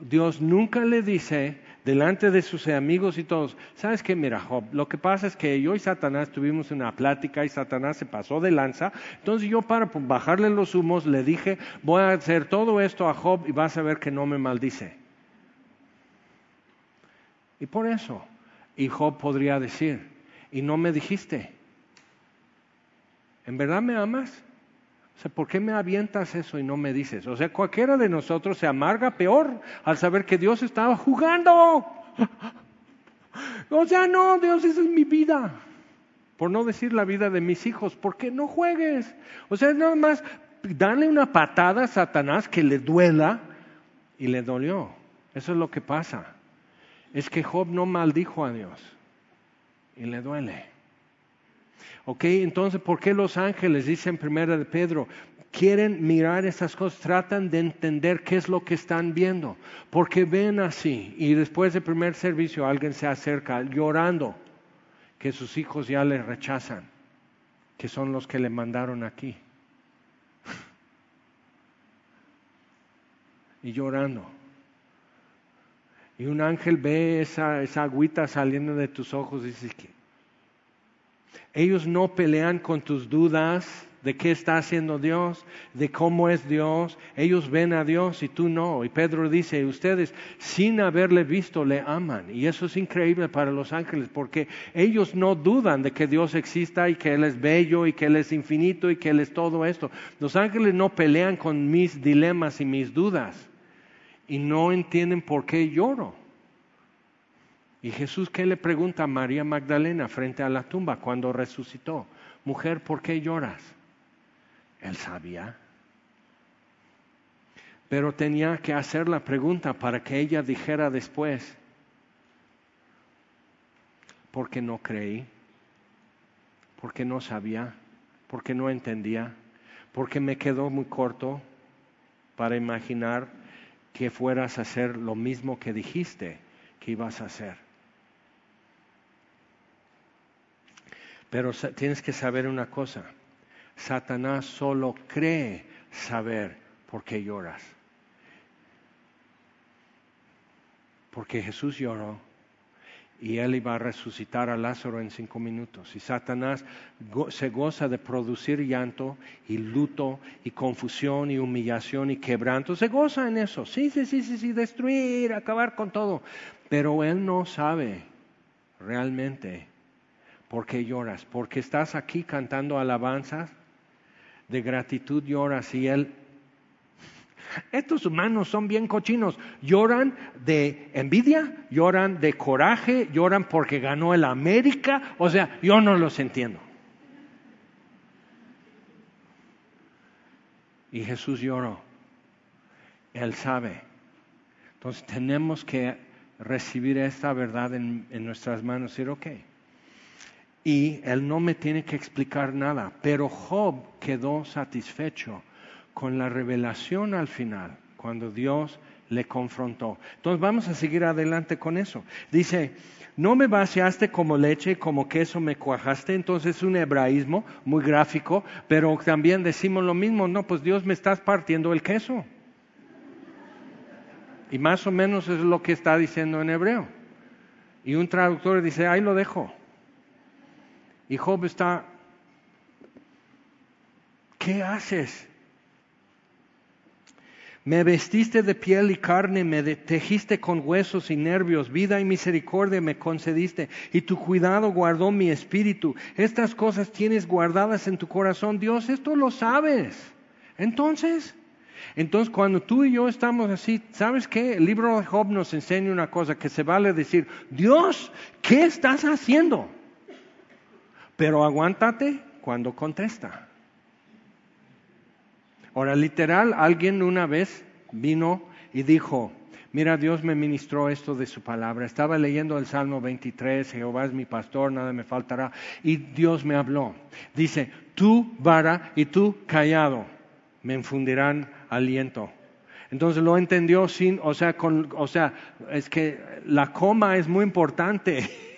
Dios nunca le dice delante de sus amigos y todos, ¿sabes qué? Mira, Job, lo que pasa es que yo y Satanás tuvimos una plática y Satanás se pasó de lanza, entonces yo para bajarle los humos le dije, voy a hacer todo esto a Job y vas a ver que no me maldice. Y por eso, y Job podría decir, y no me dijiste, ¿en verdad me amas? ¿Por qué me avientas eso y no me dices? O sea, cualquiera de nosotros se amarga peor al saber que Dios estaba jugando. O sea, no, Dios, esa es mi vida. Por no decir la vida de mis hijos, porque no juegues. O sea, nada más darle una patada a Satanás que le duela y le dolió. Eso es lo que pasa. Es que Job no maldijo a Dios y le duele. Ok, entonces, ¿por qué los ángeles, dicen primera de Pedro, quieren mirar esas cosas, tratan de entender qué es lo que están viendo? Porque ven así y después del primer servicio alguien se acerca llorando que sus hijos ya le rechazan, que son los que le mandaron aquí. y llorando. Y un ángel ve esa, esa agüita saliendo de tus ojos y dice ellos no pelean con tus dudas de qué está haciendo Dios, de cómo es Dios. Ellos ven a Dios y tú no. Y Pedro dice, ustedes sin haberle visto le aman. Y eso es increíble para los ángeles porque ellos no dudan de que Dios exista y que Él es bello y que Él es infinito y que Él es todo esto. Los ángeles no pelean con mis dilemas y mis dudas y no entienden por qué lloro. Y Jesús, ¿qué le pregunta a María Magdalena frente a la tumba cuando resucitó? Mujer, ¿por qué lloras? Él sabía. Pero tenía que hacer la pregunta para que ella dijera después, porque no creí, porque no sabía, porque no entendía, porque me quedó muy corto para imaginar que fueras a hacer lo mismo que dijiste que ibas a hacer. Pero tienes que saber una cosa, Satanás solo cree saber por qué lloras. Porque Jesús lloró y él iba a resucitar a Lázaro en cinco minutos. Y Satanás se goza de producir llanto y luto y confusión y humillación y quebranto. Se goza en eso. Sí, sí, sí, sí, sí, destruir, acabar con todo. Pero él no sabe realmente por qué lloras. Porque estás aquí cantando alabanzas de gratitud lloras y él estos humanos son bien cochinos. Lloran de envidia, lloran de coraje, lloran porque ganó el América. O sea, yo no los entiendo. Y Jesús lloró. Él sabe. Entonces tenemos que recibir esta verdad en, en nuestras manos y decir, ok. Y Él no me tiene que explicar nada. Pero Job quedó satisfecho con la revelación al final, cuando Dios le confrontó. Entonces vamos a seguir adelante con eso. Dice, no me vaciaste como leche, como queso me cuajaste. Entonces es un hebraísmo muy gráfico, pero también decimos lo mismo, no, pues Dios me estás partiendo el queso. Y más o menos es lo que está diciendo en hebreo. Y un traductor dice, ahí lo dejo. Y Job está, ¿qué haces? Me vestiste de piel y carne, me tejiste con huesos y nervios, vida y misericordia me concediste, y tu cuidado guardó mi espíritu. Estas cosas tienes guardadas en tu corazón, Dios, esto lo sabes. Entonces, entonces cuando tú y yo estamos así, ¿sabes qué? El libro de Job nos enseña una cosa que se vale decir, Dios, ¿qué estás haciendo? Pero aguántate cuando contesta. Ahora, literal, alguien una vez vino y dijo, mira, Dios me ministró esto de su palabra. Estaba leyendo el Salmo 23, Jehová es mi pastor, nada me faltará. Y Dios me habló. Dice, tú vara y tú callado me infundirán aliento. Entonces lo entendió sin, o sea, con, o sea, es que la coma es muy importante.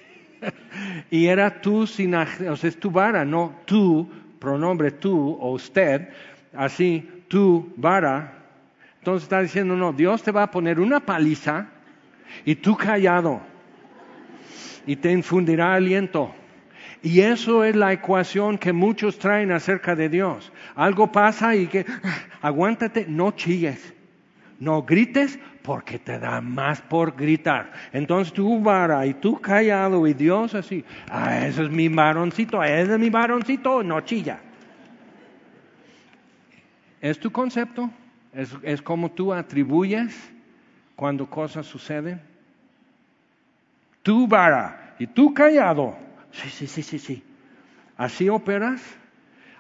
y era tú sin, o sea, es tu vara, no tú, pronombre tú o usted, así, tu vara, entonces está diciendo, no, Dios te va a poner una paliza y tú callado y te infundirá aliento. Y eso es la ecuación que muchos traen acerca de Dios. Algo pasa y que, aguántate, no chilles, no grites porque te da más por gritar. Entonces tú vara y tú callado y Dios así, ah, ese es mi varoncito, ese es mi varoncito, no chilla. ¿Es tu concepto? ¿Es, como tú atribuyes cuando cosas suceden? tú vara y tú callado. Sí, sí, sí, sí, sí. Así operas,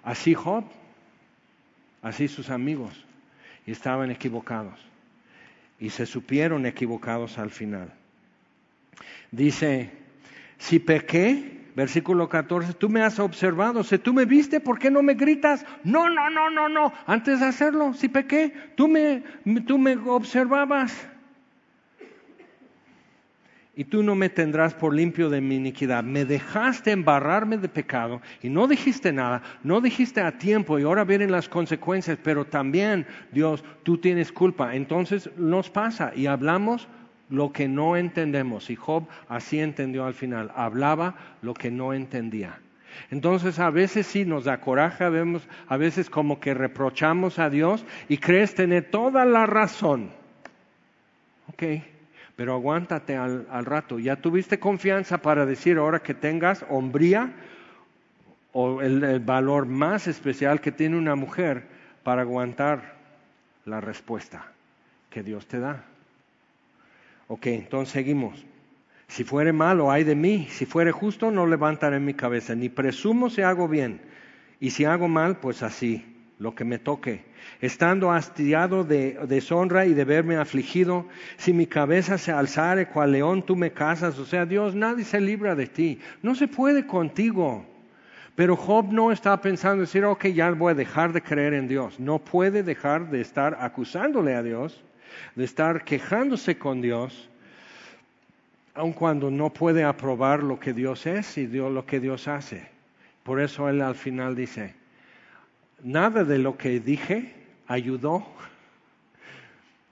así Job, así sus amigos. Y estaban equivocados. Y se supieron equivocados al final. Dice, si pequé, versículo 14, tú me has observado, si tú me viste, ¿por qué no me gritas? No, no, no, no, no, antes de hacerlo, si pequé, tú me, tú me observabas y tú no me tendrás por limpio de mi iniquidad. Me dejaste embarrarme de pecado y no dijiste nada, no dijiste a tiempo y ahora vienen las consecuencias, pero también, Dios, tú tienes culpa. Entonces nos pasa y hablamos lo que no entendemos. Y Job así entendió al final, hablaba lo que no entendía. Entonces a veces sí nos da coraje, vemos, a veces como que reprochamos a Dios y crees tener toda la razón. Ok, pero aguántate al, rato. Ya tuviste confianza para decir ahora que tengas hombría o el, valor más especial que tiene una mujer para aguantar la respuesta que Dios te da. Ok, entonces seguimos. Si fuere malo, hay de mí. Si fuere justo, no levantaré mi cabeza. Ni presumo si hago bien. Y si hago mal, pues así, lo que me toque estando hastiado de deshonra y de verme afligido, si mi cabeza se alzare cual león, tú me casas. O sea, Dios, nadie se libra de ti. No se puede contigo. Pero Job no está pensando decir, ok, ya voy a dejar de creer en Dios. No puede dejar de estar acusándole a Dios, de estar quejándose con Dios, aun cuando no puede aprobar lo que Dios es y lo que Dios hace. Por eso él al final dice, nada de lo que dije ayudó.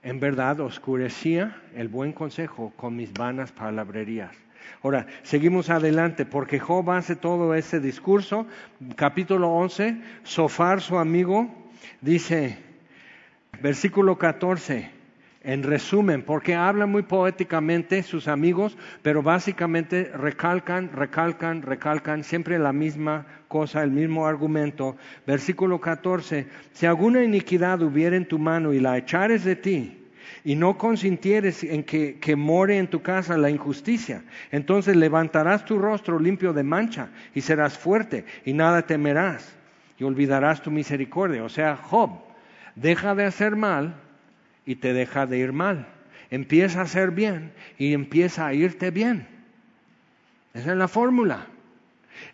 En verdad oscurecía el buen consejo con mis vanas palabrerías. Ahora, seguimos adelante, porque Job hace todo ese discurso. Capítulo 11, Sofar, su amigo, dice, versículo 14, en resumen, porque hablan muy poéticamente sus amigos, pero básicamente recalcan, recalcan, recalcan siempre la misma cosa, el mismo argumento. Versículo 14, si alguna iniquidad hubiera en tu mano y la echares de ti, y no consintieres en que, que, more en tu casa la injusticia, entonces levantarás tu rostro limpio de mancha y serás fuerte y nada temerás y olvidarás tu misericordia. O sea, Job, deja de hacer mal y te deja de ir mal. Empieza a hacer bien y empieza a irte bien. Esa es la fórmula.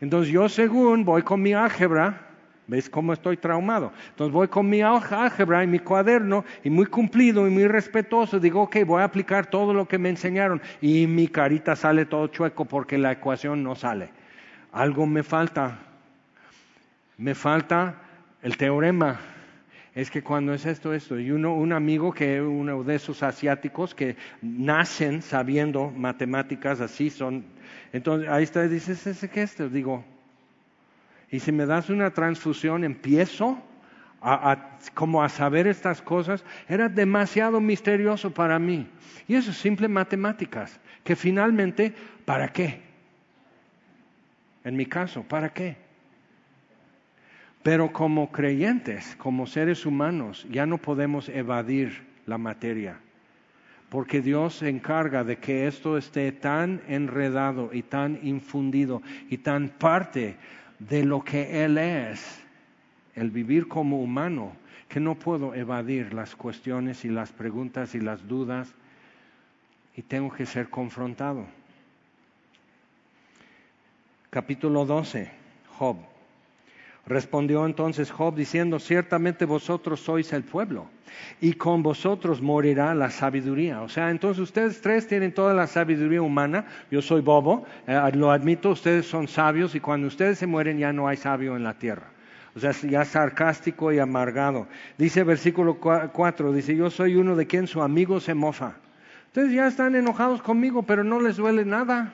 Entonces yo según voy con mi álgebra, ¿ves cómo estoy traumado? Entonces voy con mi álgebra y mi cuaderno y muy cumplido y muy respetuoso, digo, ok, voy a aplicar todo lo que me enseñaron y mi carita sale todo chueco porque la ecuación no sale. Algo me falta. Me falta el teorema es que cuando es esto, esto, y uno, un amigo que uno de esos asiáticos que nacen sabiendo matemáticas así son, entonces ahí está, dices, ¿ese qué es esto? Digo, y si me das una transfusión, empiezo a, como a saber estas cosas, era demasiado misterioso para mí. Y eso es simple matemáticas, que finalmente, ¿para qué? En mi caso, ¿para qué? Pero como creyentes, como seres humanos, ya no podemos evadir la materia, porque Dios se encarga de que esto esté tan enredado y tan infundido y tan parte de lo que Él es, el vivir como humano, que no puedo evadir las cuestiones y las preguntas y las dudas y tengo que ser confrontado. Capítulo 12, Job. Respondió entonces Job diciendo, ciertamente vosotros sois el pueblo y con vosotros morirá la sabiduría. O sea, entonces ustedes tres tienen toda la sabiduría humana, yo soy bobo, eh, lo admito, ustedes son sabios y cuando ustedes se mueren ya no hay sabio en la tierra. O sea, ya sarcástico y amargado. Dice versículo 4, dice, yo soy uno de quien su amigo se mofa. Ustedes ya están enojados conmigo, pero no les duele nada.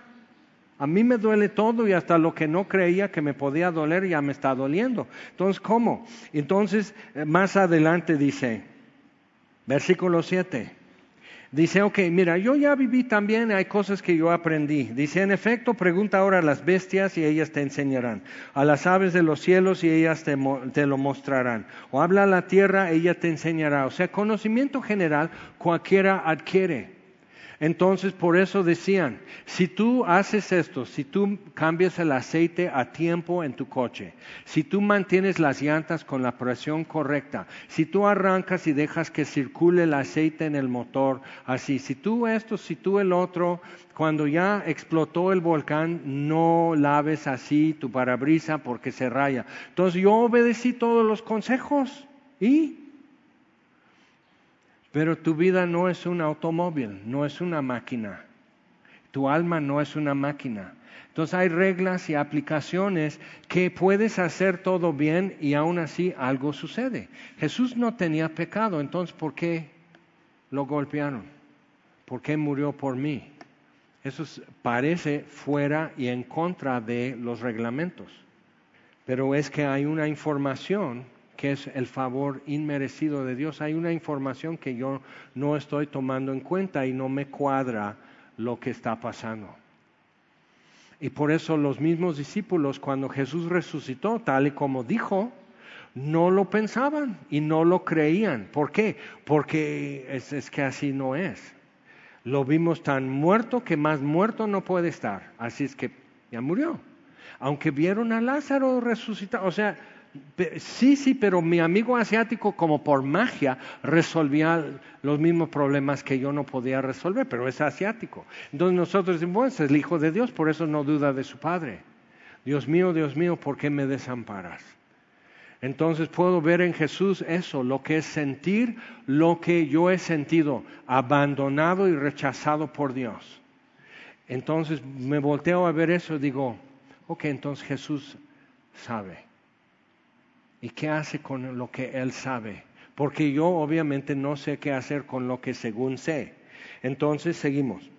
A mí me duele todo y hasta lo que no creía que me podía doler ya me está doliendo. Entonces, ¿cómo? Entonces, eh, más adelante dice, versículo 7. Dice, ok, mira, yo ya viví también, hay cosas que yo aprendí. Dice, en efecto, pregunta ahora a las bestias y ellas te enseñarán. A las aves de los cielos y ellas te, te lo mostrarán. O habla a la tierra, ella te enseñará. O sea, conocimiento general cualquiera adquiere. Entonces, por eso decían, si tú haces esto, si tú cambias el aceite a tiempo en tu coche, si tú mantienes las llantas con la presión correcta, si tú arrancas y dejas que circule el aceite en el motor, así, si tú esto, si tú el otro, cuando ya explotó el volcán, no laves así tu parabrisa porque se raya. Entonces yo obedecí todos los consejos y pero tu vida no es un automóvil, no es una máquina. Tu alma no es una máquina. Entonces hay reglas y aplicaciones que puedes hacer todo bien y aún así algo sucede. Jesús no tenía pecado, entonces ¿por qué lo golpearon? ¿Por qué murió por mí? Eso parece fuera y en contra de los reglamentos. Pero es que hay una información que es el favor inmerecido de Dios. Hay una información que yo no estoy tomando en cuenta y no me cuadra lo que está pasando. Y por eso los mismos discípulos, cuando Jesús resucitó, tal y como dijo, no lo pensaban y no lo creían. ¿Por qué? Porque es, que así no es. Lo vimos tan muerto que más muerto no puede estar. Así es que ya murió. Aunque vieron a Lázaro resucitar, o sea, Sí, sí, pero mi amigo asiático como por magia resolvía los mismos problemas que yo no podía resolver, pero es asiático. Entonces nosotros decimos, bueno, es el Hijo de Dios, por eso no duda de su Padre. Dios mío, Dios mío, ¿por qué me desamparas? Entonces puedo ver en Jesús eso, lo que es sentir lo que yo he sentido, abandonado y rechazado por Dios. Entonces me volteo a ver eso y digo, ok, entonces Jesús sabe. ¿Y qué hace con lo que él sabe? Porque yo obviamente no sé qué hacer con lo que según sé. Entonces seguimos.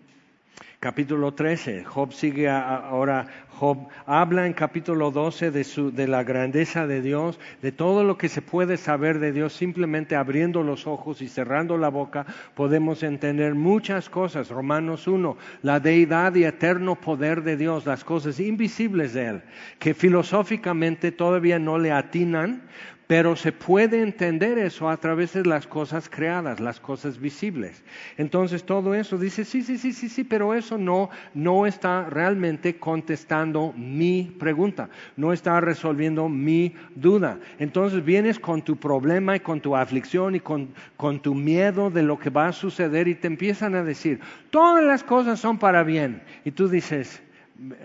Capítulo 13, Job sigue ahora, Job habla en capítulo 12 de, su, de la grandeza de Dios, de todo lo que se puede saber de Dios, simplemente abriendo los ojos y cerrando la boca podemos entender muchas cosas. Romanos 1, la deidad y eterno poder de Dios, las cosas invisibles de Él, que filosóficamente todavía no le atinan, pero se puede entender eso a través de las cosas creadas, las cosas visibles. Entonces todo eso dice, sí, sí, sí, sí, sí, pero eso no, no está realmente contestando mi pregunta, no está resolviendo mi duda. Entonces vienes con tu problema y con tu aflicción y con, con tu miedo de lo que va a suceder y te empiezan a decir, todas las cosas son para bien. Y tú dices,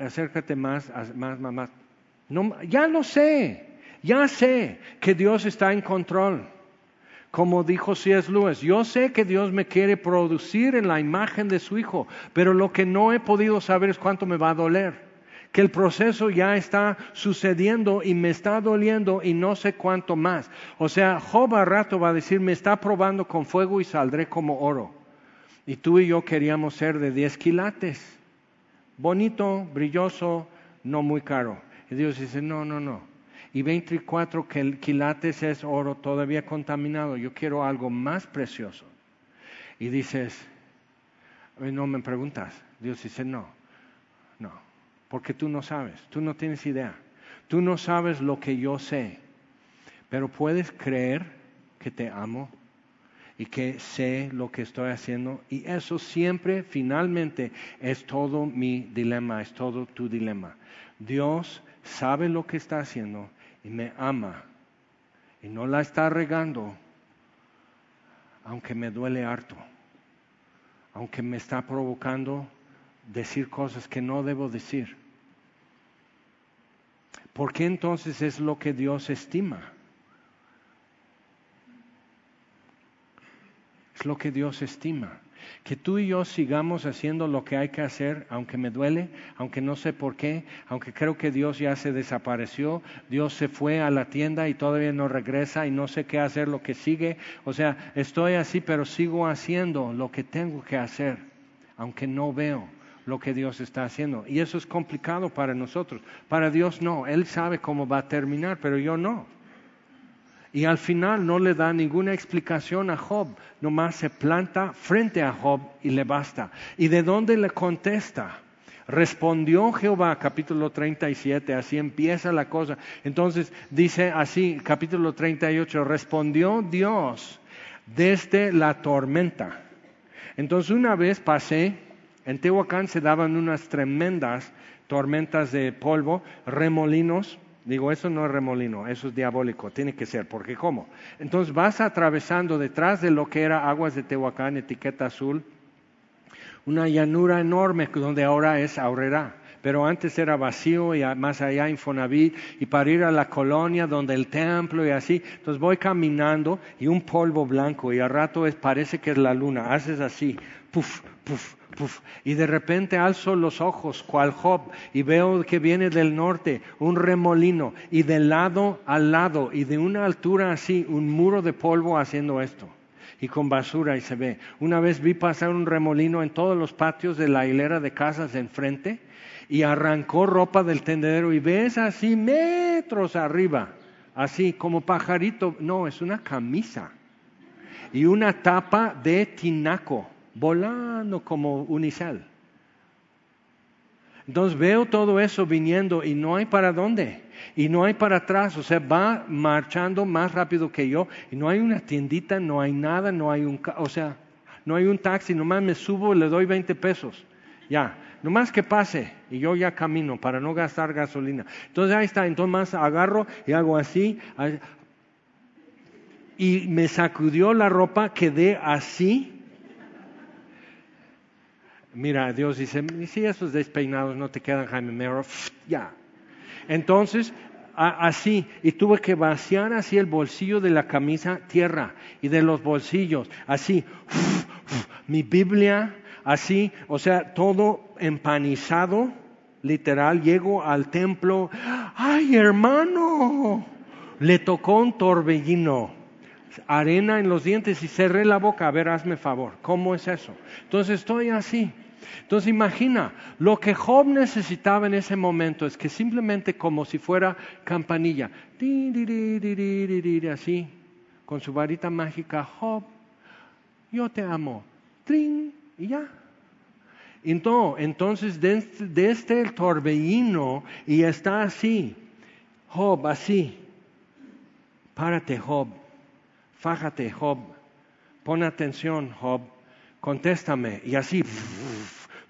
acércate más, más, más, más. No, ya lo sé. Ya sé que Dios está en control. Como dijo C.S. Lewis, yo sé que Dios me quiere producir en la imagen de su Hijo, pero lo que no he podido saber es cuánto me va a doler. Que el proceso ya está sucediendo y me está doliendo y no sé cuánto más. O sea, Job a rato va a decir, me está probando con fuego y saldré como oro. Y tú y yo queríamos ser de 10 quilates. Bonito, brilloso, no muy caro. Y Dios dice, no, no, no y 24 quilates es oro todavía contaminado. Yo quiero algo más precioso. Y dices, no me preguntas. Dios dice, no, no, porque tú no sabes, tú no tienes idea. Tú no sabes lo que yo sé, pero puedes creer que te amo y que sé lo que estoy haciendo. Y eso siempre, finalmente, es todo mi dilema, es todo tu dilema. Dios sabe lo que está haciendo y me ama y no la está regando, aunque me duele harto, aunque me está provocando decir cosas que no debo decir. ¿Por qué entonces es lo que Dios estima? Es lo que Dios estima. Que tú y yo sigamos haciendo lo que hay que hacer, aunque me duele, aunque no sé por qué, aunque creo que Dios ya se desapareció, Dios se fue a la tienda y todavía no regresa y no sé qué hacer lo que sigue. O sea, estoy así, pero sigo haciendo lo que tengo que hacer, aunque no veo lo que Dios está haciendo. Y eso es complicado para nosotros. Para Dios no, Él sabe cómo va a terminar, pero yo no. Y al final no le da ninguna explicación a Job, nomás se planta frente a Job y le basta. ¿Y de dónde le contesta? Respondió Jehová, capítulo 37, así empieza la cosa. Entonces dice así, capítulo 38, respondió Dios desde la tormenta Entonces una vez pasé, en Tehuacán se daban unas tremendas tormentas de polvo, remolinos. Digo, eso no es remolino, eso es diabólico, tiene que ser, porque ¿cómo? Entonces vas atravesando detrás de lo que era aguas de Tehuacán, etiqueta azul, una llanura enorme donde ahora es Aurrera pero antes era vacío y más allá Infonavit y para ir a la colonia donde el templo y así. Entonces voy caminando y un polvo blanco y a rato es, parece que es la luna. Haces así, puf, puf, puf. Y de repente alzo los ojos, cual Job, y veo que viene del norte un remolino y de lado al lado y de una altura así, un muro de polvo haciendo esto y con basura y se ve. Una vez vi pasar un remolino en todos los patios de la hilera de casas de enfrente y arrancó ropa del tendedero y ves así metros arriba, así como pajarito, no, es una camisa y una tapa de tinaco volando como unicel. Entonces veo todo eso viniendo y no hay para dónde y no hay para atrás, o sea, va marchando más rápido que yo y no hay una tiendita, no hay nada, no hay un, o sea, no hay un taxi, nomás me subo, le doy 20 pesos, ya, nomás que pase y yo ya camino para no gastar gasolina. Entonces ahí está, entonces más agarro y hago así y me sacudió la ropa, quedé así. Mira, Dios dice, si esos despeinados no te quedan, Jaime Mero, ya. Entonces, así, y tuve que vaciar así el bolsillo de la camisa tierra y de los bolsillos, así, mi Biblia, así, o sea, todo empanizado, literal, llego al templo, ay hermano, le tocó un torbellino, arena en los dientes y cerré la boca, a ver, hazme favor, ¿cómo es eso? Entonces estoy así. Entonces imagina, lo que Job necesitaba en ese momento es que simplemente como si fuera campanilla, así, con su varita mágica, Job, yo te amo, y ya. Entonces, desde este el torbellino y está así, Job, así. Párate, Job. Fájate, Job. Pon atención, Job. Contéstame. Y así,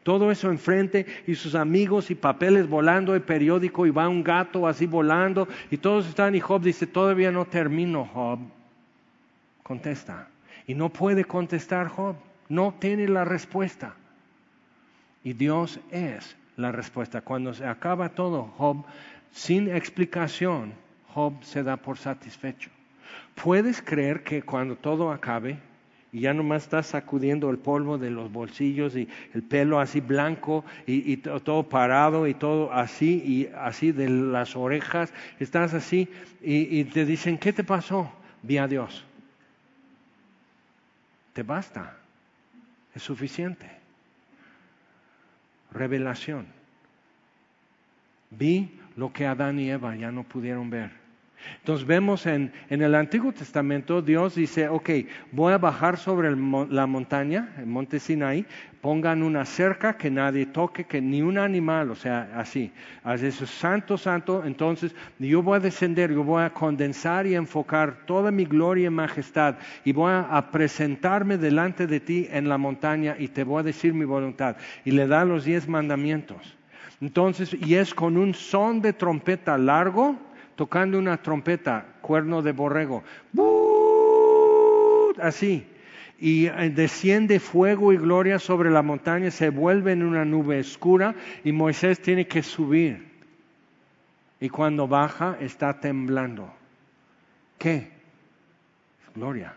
todo eso enfrente y sus amigos y papeles volando, el periódico y va un gato así volando y todos están y Job dice, todavía no termino, Job. Contesta. Y no puede contestar Job. No tiene la respuesta. Y Dios es la respuesta. Cuando se acaba todo, Job, sin explicación, Job se da por satisfecho. ¿Puedes creer que cuando todo acabe y ya nomás estás sacudiendo el polvo de los bolsillos y el pelo así blanco y, todo parado y todo así y así de las orejas, estás así y, y te dicen, ¿qué te pasó? Vi a Dios. Te basta, es suficiente revelación. Vi lo que Adán y Eva ya no pudieron ver. Entonces vemos en, el Antiguo Testamento, Dios dice, ok, voy a bajar sobre la montaña, el monte Sinai, pongan una cerca que nadie toque, que ni un animal, o sea, así. Así es santo, santo. Entonces yo voy a descender, yo voy a condensar y enfocar toda mi gloria y majestad y voy a presentarme delante de ti en la montaña y te voy a decir mi voluntad. Y le da los diez mandamientos. Entonces, y es con un son de trompeta largo, tocando una trompeta, cuerno de borrego, así, y eh, desciende fuego y gloria sobre la montaña, se vuelve en una nube oscura y Moisés tiene que subir. Y cuando baja está temblando. ¿Qué? Gloria.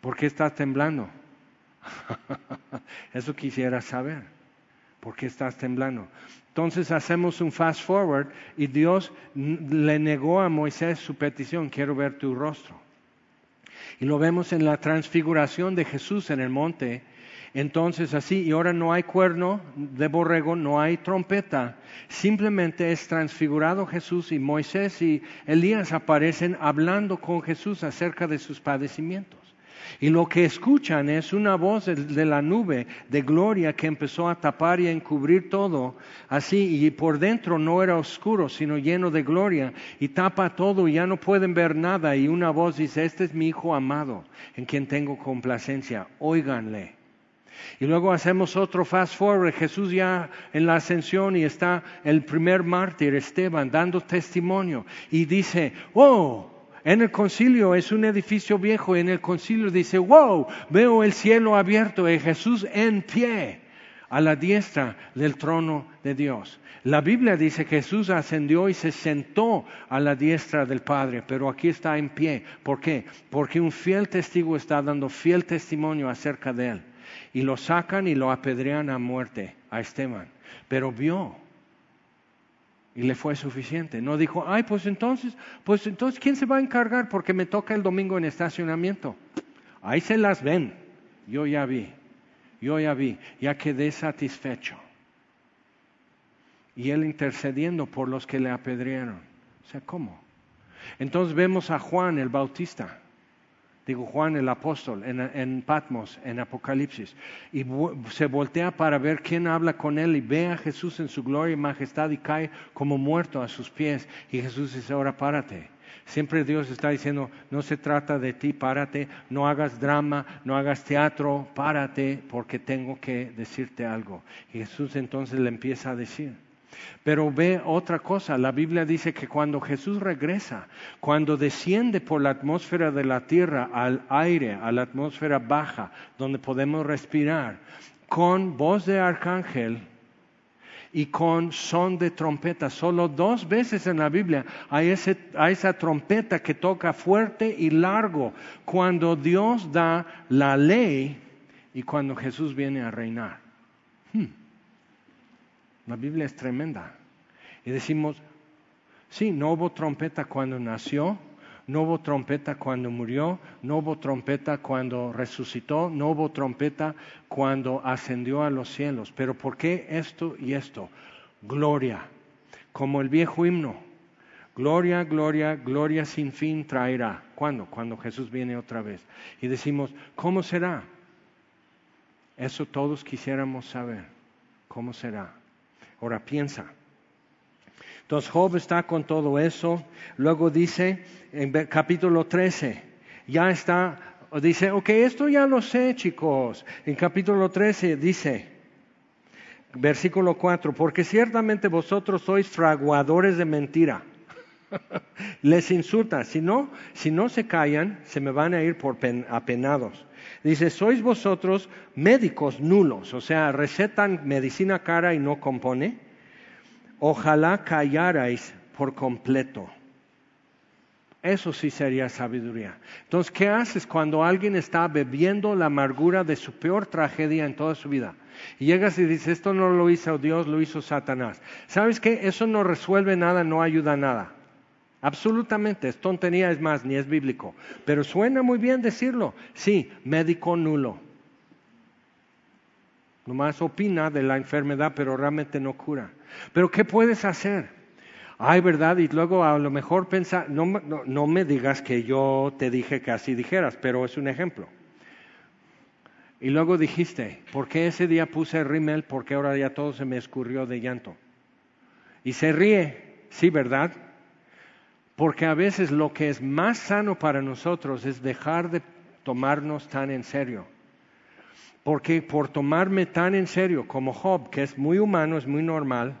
¿Por qué está temblando? Eso quisiera saber. ¿Por qué estás temblando? Entonces hacemos un fast forward y Dios le negó a Moisés su petición, quiero ver tu rostro. Y lo vemos en la transfiguración de Jesús en el monte. Entonces así, y ahora no hay cuerno de borrego, no hay trompeta, simplemente es transfigurado Jesús y Moisés y Elías aparecen hablando con Jesús acerca de sus padecimientos. Y lo que escuchan es una voz de la nube de gloria que empezó a tapar y a encubrir todo, así, y por dentro no era oscuro, sino lleno de gloria, y tapa todo y ya no pueden ver nada, y una voz dice, este es mi Hijo amado, en quien tengo complacencia, óiganle. Y luego hacemos otro fast forward, Jesús ya en la ascensión y está el primer mártir, Esteban, dando testimonio. Y dice, oh, en el concilio es un edificio viejo, en el concilio dice, wow, veo el cielo abierto y Jesús en pie a la diestra del trono de Dios. La Biblia dice Jesús ascendió y se sentó a la diestra del Padre, pero aquí está en pie. ¿Por qué? Porque un fiel testigo está dando fiel testimonio acerca de él. Y lo sacan y lo apedrean a muerte a Esteban. Pero vio y le fue suficiente. No dijo, ay, pues entonces, pues entonces, ¿quién se va a encargar? Porque me toca el domingo en estacionamiento. Ahí se las ven. Yo ya vi, yo ya vi, ya quedé satisfecho y él intercediendo por los que le apedrearon. O sea, ¿cómo? Entonces vemos a Juan el Bautista, digo Juan el apóstol, en, Patmos, en Apocalipsis, y se voltea para ver quién habla con él y ve a Jesús en su gloria y majestad y cae como muerto a sus pies. Y Jesús dice, ahora párate. Siempre Dios está diciendo, no se trata de ti, párate, no hagas drama, no hagas teatro, párate porque tengo que decirte algo. Y Jesús entonces le empieza a decir, pero ve otra cosa, la Biblia dice que cuando Jesús regresa, cuando desciende por la atmósfera de la tierra al aire, a la atmósfera baja, donde podemos respirar, con voz de arcángel y con son de trompeta. Solo dos veces en la Biblia hay, esa trompeta que toca fuerte y largo cuando Dios da la ley y cuando Jesús viene a reinar. Hmm. La Biblia es tremenda. Y decimos, sí, no hubo trompeta cuando nació, no hubo trompeta cuando murió, no hubo trompeta cuando resucitó, no hubo trompeta cuando ascendió a los cielos. Pero ¿por qué esto y esto? Gloria, como el viejo himno. Gloria, gloria, gloria sin fin traerá. ¿Cuándo? Cuando Jesús viene otra vez. Y decimos, ¿cómo será? Eso todos quisiéramos saber. ¿Cómo será? Ahora piensa. Entonces Job está con todo eso. Luego dice en capítulo 13, ya está, dice, ok, esto ya lo sé chicos. En capítulo 13 dice, versículo 4, porque ciertamente vosotros sois fraguadores de mentira. Les insulta, si no, si no se callan, se me van a ir por apenados. Dice, sois vosotros médicos nulos, o sea, recetan medicina cara y no compone. Ojalá callarais por completo. Eso sí sería sabiduría. Entonces, ¿qué haces cuando alguien está bebiendo la amargura de su peor tragedia en toda su vida? Y llegas y dices, esto no lo hizo Dios, lo hizo Satanás. ¿Sabes qué? Eso no resuelve nada, no ayuda a nada. Absolutamente, es tontería, es más, ni es bíblico. Pero suena muy bien decirlo. Sí, médico nulo. Nomás opina de la enfermedad, pero realmente no cura. Pero ¿qué puedes hacer? Ay, ¿verdad? Y luego a lo mejor pensar, no, no, me digas que yo te dije que así dijeras, pero es un ejemplo. Y luego dijiste, ¿por qué ese día puse rímel? Porque ahora ya todo se me escurrió de llanto. Y se ríe, sí, ¿verdad? Porque a veces lo que es más sano para nosotros es dejar de tomarnos tan en serio. Porque por tomarme tan en serio como Job, que es muy humano, es muy normal,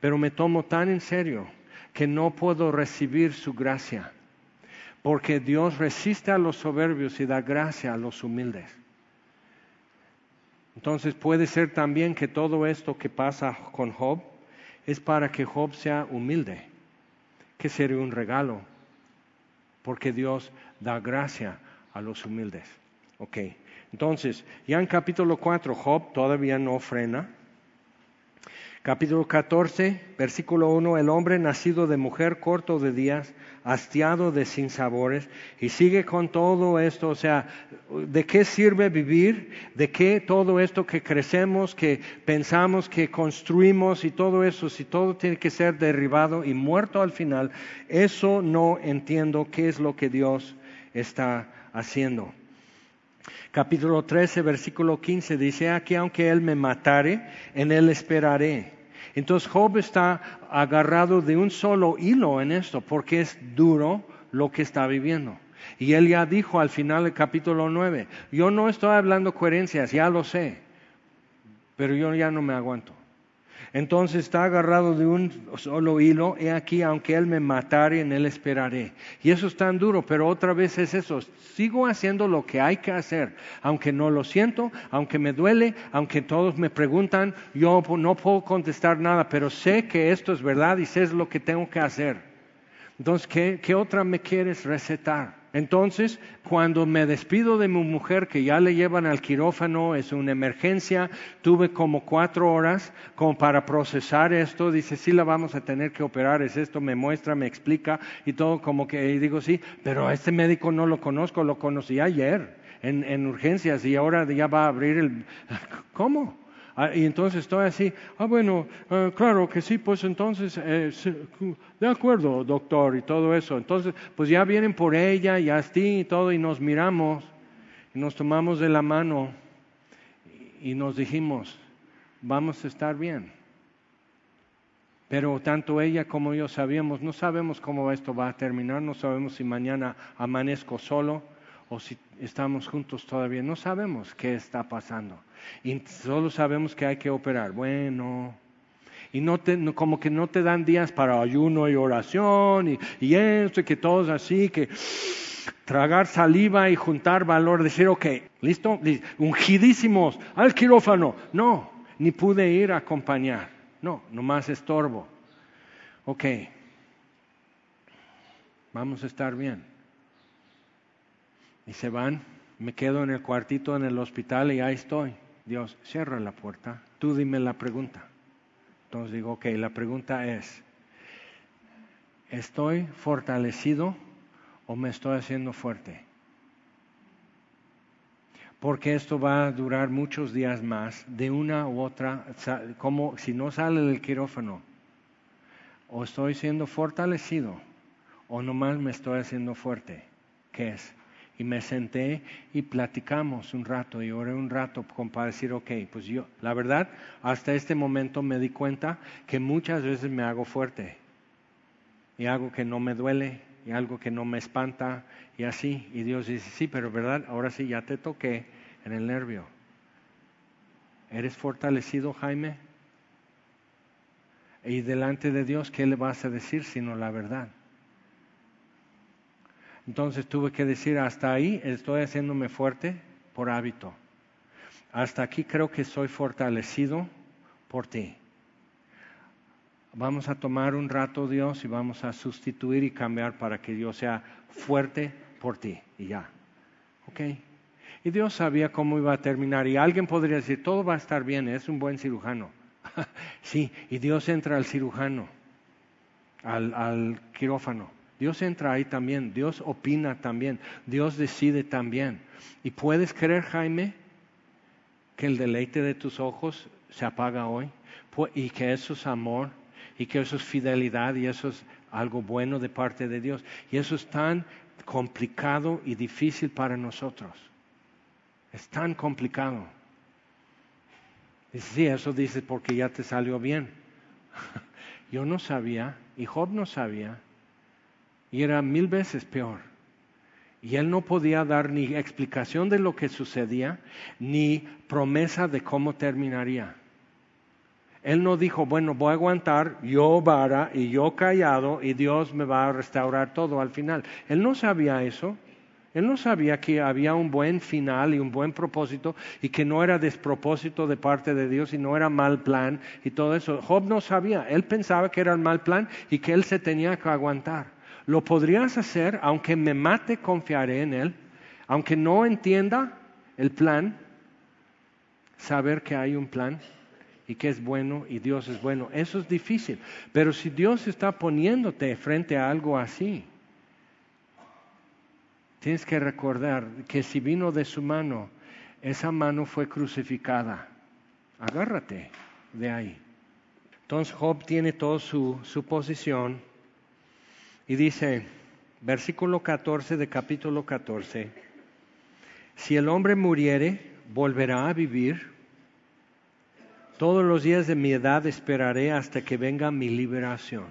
pero me tomo tan en serio que no puedo recibir su gracia. Porque Dios resiste a los soberbios y da gracia a los humildes. Entonces puede ser también que todo esto que pasa con Job es para que Job sea humilde que sería un regalo, porque Dios da gracia a los humildes. Ok, entonces, ya en capítulo 4, Job todavía no frena, Capítulo 14, versículo 1, el hombre nacido de mujer corto de días, hastiado de sinsabores, y sigue con todo esto, o sea, ¿de qué sirve vivir? ¿De qué todo esto que crecemos, que pensamos, que construimos y todo eso, si todo tiene que ser derribado y muerto al final, eso no entiendo qué es lo que Dios está haciendo. Capítulo 13, versículo 15 dice, aquí aunque Él me matare, en Él esperaré. Entonces Job está agarrado de un solo hilo en esto, porque es duro lo que está viviendo. Y él ya dijo al final del capítulo 9, yo no estoy hablando coherencias, ya lo sé. pero yo ya no me aguanto. Entonces está agarrado de un solo hilo, he aquí, aunque Él me matare, en Él esperaré. Y eso es tan duro, pero otra vez es eso, sigo haciendo lo que hay que hacer, aunque no lo siento, aunque me duele, aunque todos me preguntan, yo no puedo contestar nada, pero sé que esto es verdad y sé lo que tengo que hacer. Entonces, ¿qué, qué otra me quieres recetar? Entonces, cuando me despido de mi mujer, que ya le llevan al quirófano, es una emergencia, tuve como cuatro horas como para procesar esto, dice, sí la vamos a tener que operar, es esto, me muestra, me explica y todo como que y digo, sí, pero este médico no lo conozco, lo conocí ayer en, en urgencias y ahora ya va a abrir el... ¿Cómo? Ah, y entonces estoy así, ah, bueno, ah, claro que sí, pues entonces, eh, de acuerdo, doctor, y todo eso. Entonces, pues ya vienen por ella y así y todo, y nos miramos, y nos tomamos de la mano, y nos dijimos, vamos a estar bien. Pero tanto ella como yo sabíamos, no sabemos cómo esto va a terminar, no sabemos si mañana amanezco solo o si estamos juntos todavía, no sabemos qué está pasando. Y solo sabemos que hay que operar. Bueno, y no te, como que no te dan días para ayuno y oración y, y esto, y que todos así, que tragar saliva y juntar valor, decir, ok, listo, ungidísimos, al quirófano. No, ni pude ir a acompañar. No, nomás estorbo. Ok, vamos a estar bien. Y se van, me quedo en el cuartito en el hospital y ahí estoy. Dios, cierra la puerta, tú dime la pregunta. Entonces digo, ok, la pregunta es, ¿estoy fortalecido o me estoy haciendo fuerte? Porque esto va a durar muchos días más, de una u otra, como si no sale del quirófano, o estoy siendo fortalecido o nomás me estoy haciendo fuerte. ¿Qué es? Y me senté y platicamos un rato y oré un rato para decir, ok, pues yo, la verdad, hasta este momento me di cuenta que muchas veces me hago fuerte y algo que no me duele y algo que no me espanta y así. Y Dios dice, sí, pero verdad, ahora sí ya te toqué en el nervio. ¿Eres fortalecido, Jaime? Y delante de Dios, ¿qué le vas a decir sino la verdad? Entonces tuve que decir, hasta ahí estoy haciéndome fuerte por hábito. Hasta aquí creo que soy fortalecido por ti. Vamos a tomar un rato, Dios, y vamos a sustituir y cambiar para que Dios sea fuerte por ti. Y ya. ¿Ok? Y Dios sabía cómo iba a terminar. Y alguien podría decir, todo va a estar bien, es un buen cirujano. sí, y Dios entra al cirujano, al, al quirófano. Dios entra ahí también, Dios opina también, Dios decide también. ¿Y puedes creer, Jaime, que el deleite de tus ojos se apaga hoy? Y que eso es amor, y que eso es fidelidad, y eso es algo bueno de parte de Dios. Y eso es tan complicado y difícil para nosotros. Es tan complicado. Dice, sí, eso dices porque ya te salió bien. Yo no sabía, y Job no sabía, y era mil veces peor. Y él no podía dar ni explicación de lo que sucedía, ni promesa de cómo terminaría. Él no dijo, bueno, voy a aguantar, yo vara y yo callado y Dios me va a restaurar todo al final. Él no sabía eso. Él no sabía que había un buen final y un buen propósito y que no era despropósito de parte de Dios y no era mal plan y todo eso. Job no sabía. Él pensaba que era el mal plan y que él se tenía que aguantar. Lo podrías hacer, aunque me mate, confiaré en Él, aunque no entienda el plan, saber que hay un plan y que es bueno y Dios es bueno. Eso es difícil. Pero si Dios está poniéndote frente a algo así, tienes que recordar que si vino de su mano, esa mano fue crucificada. Agárrate de ahí. Entonces Job tiene toda su, su posición y dice, versículo 14 de capítulo 14, si el hombre muriere, volverá a vivir. Todos los días de mi edad esperaré hasta que venga mi liberación.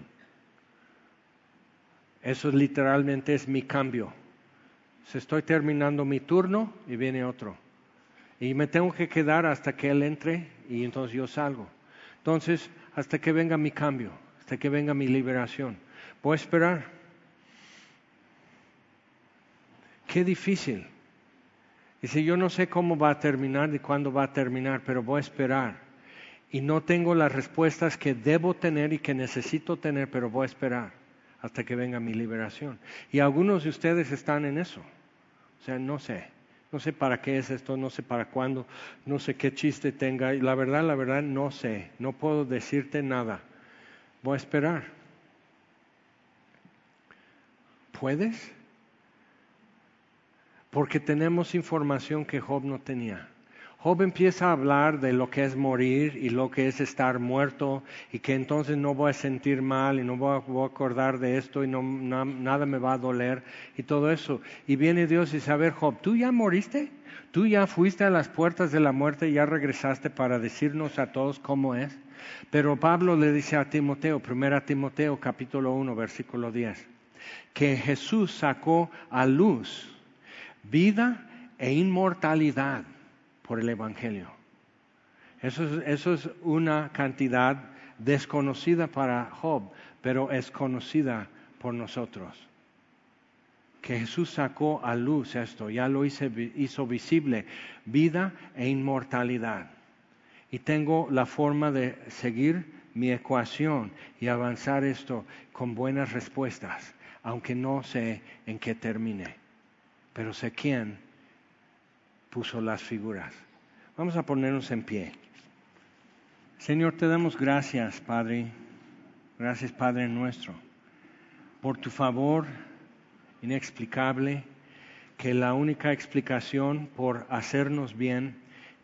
Eso literalmente es mi cambio. Se estoy terminando mi turno y viene otro. Y me tengo que quedar hasta que Él entre y entonces yo salgo. Entonces, hasta que venga mi cambio, hasta que venga mi liberación. Voy a esperar. Qué difícil. Dice, yo no sé cómo va a terminar ni cuándo va a terminar, pero voy a esperar. Y no tengo las respuestas que debo tener y que necesito tener, pero voy a esperar hasta que venga mi liberación. Y algunos de ustedes están en eso. O sea, no sé. No sé para qué es esto, no sé para cuándo, no sé qué chiste tenga. Y la verdad, la verdad, no sé. No puedo decirte nada. Voy a esperar. ¿Puedes? Porque tenemos información que Job no tenía. Job empieza a hablar de lo que es morir y lo que es estar muerto y que entonces no voy a sentir mal y no voy a, acordar de esto y no, nada me va a doler y todo eso. Y viene Dios y dice, a ver Job, ¿tú ya moriste? ¿Tú ya fuiste a las puertas de la muerte y ya regresaste para decirnos a todos cómo es? Pero Pablo le dice a Timoteo, 1 Timoteo capítulo 1 versículo 10, que Jesús sacó a luz vida e inmortalidad por el Evangelio. Eso es, una cantidad desconocida para Job, pero es conocida por nosotros. Que Jesús sacó a luz esto, ya lo hizo, hizo visible, vida e inmortalidad. Y tengo la forma de seguir mi ecuación y avanzar esto con buenas respuestas, aunque no sé en qué termine, pero sé quién puso las figuras. Vamos a ponernos en pie. Señor, te damos gracias, Padre. Gracias, Padre nuestro, por tu favor inexplicable, que la única explicación por hacernos bien,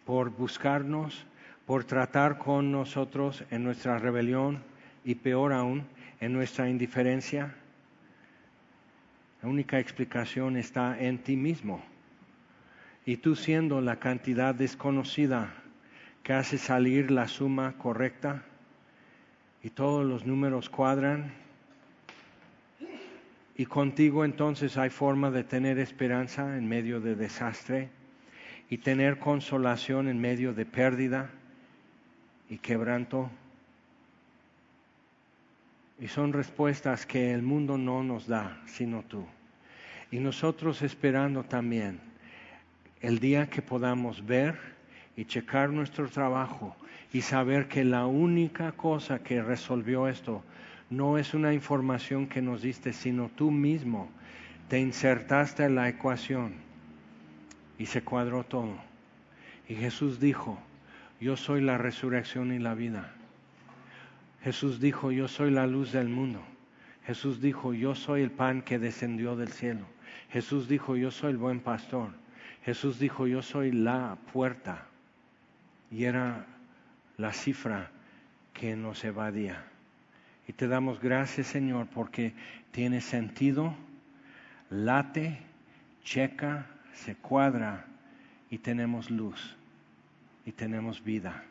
por buscarnos, por tratar con nosotros en nuestra rebelión y peor aún, en nuestra indiferencia, la única explicación está en ti mismo y tú siendo la cantidad desconocida que hace salir la suma correcta y todos los números cuadran, y contigo entonces hay forma de tener esperanza en medio de desastre y tener consolación en medio de pérdida y quebranto. Y son respuestas que el mundo no nos da, sino tú. Y nosotros esperando también el día que podamos ver y checar nuestro trabajo y saber que la única cosa que resolvió esto no es una información que nos diste, sino tú mismo te insertaste en la ecuación y se cuadró todo. Y Jesús dijo, yo soy la resurrección y la vida. Jesús dijo, yo soy la luz del mundo. Jesús dijo, yo soy el pan que descendió del cielo. Jesús dijo, yo soy el buen pastor. Jesús dijo, yo soy la puerta. Y era la cifra que nos evadía. Y te damos gracias, Señor, porque tiene sentido, late, checa, se cuadra y tenemos luz y tenemos vida.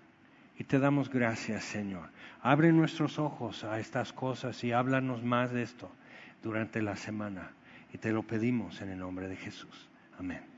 Y te damos gracias, Señor. Abre nuestros ojos a estas cosas y háblanos más de esto durante la semana. Y te lo pedimos en el nombre de Jesús. Amén.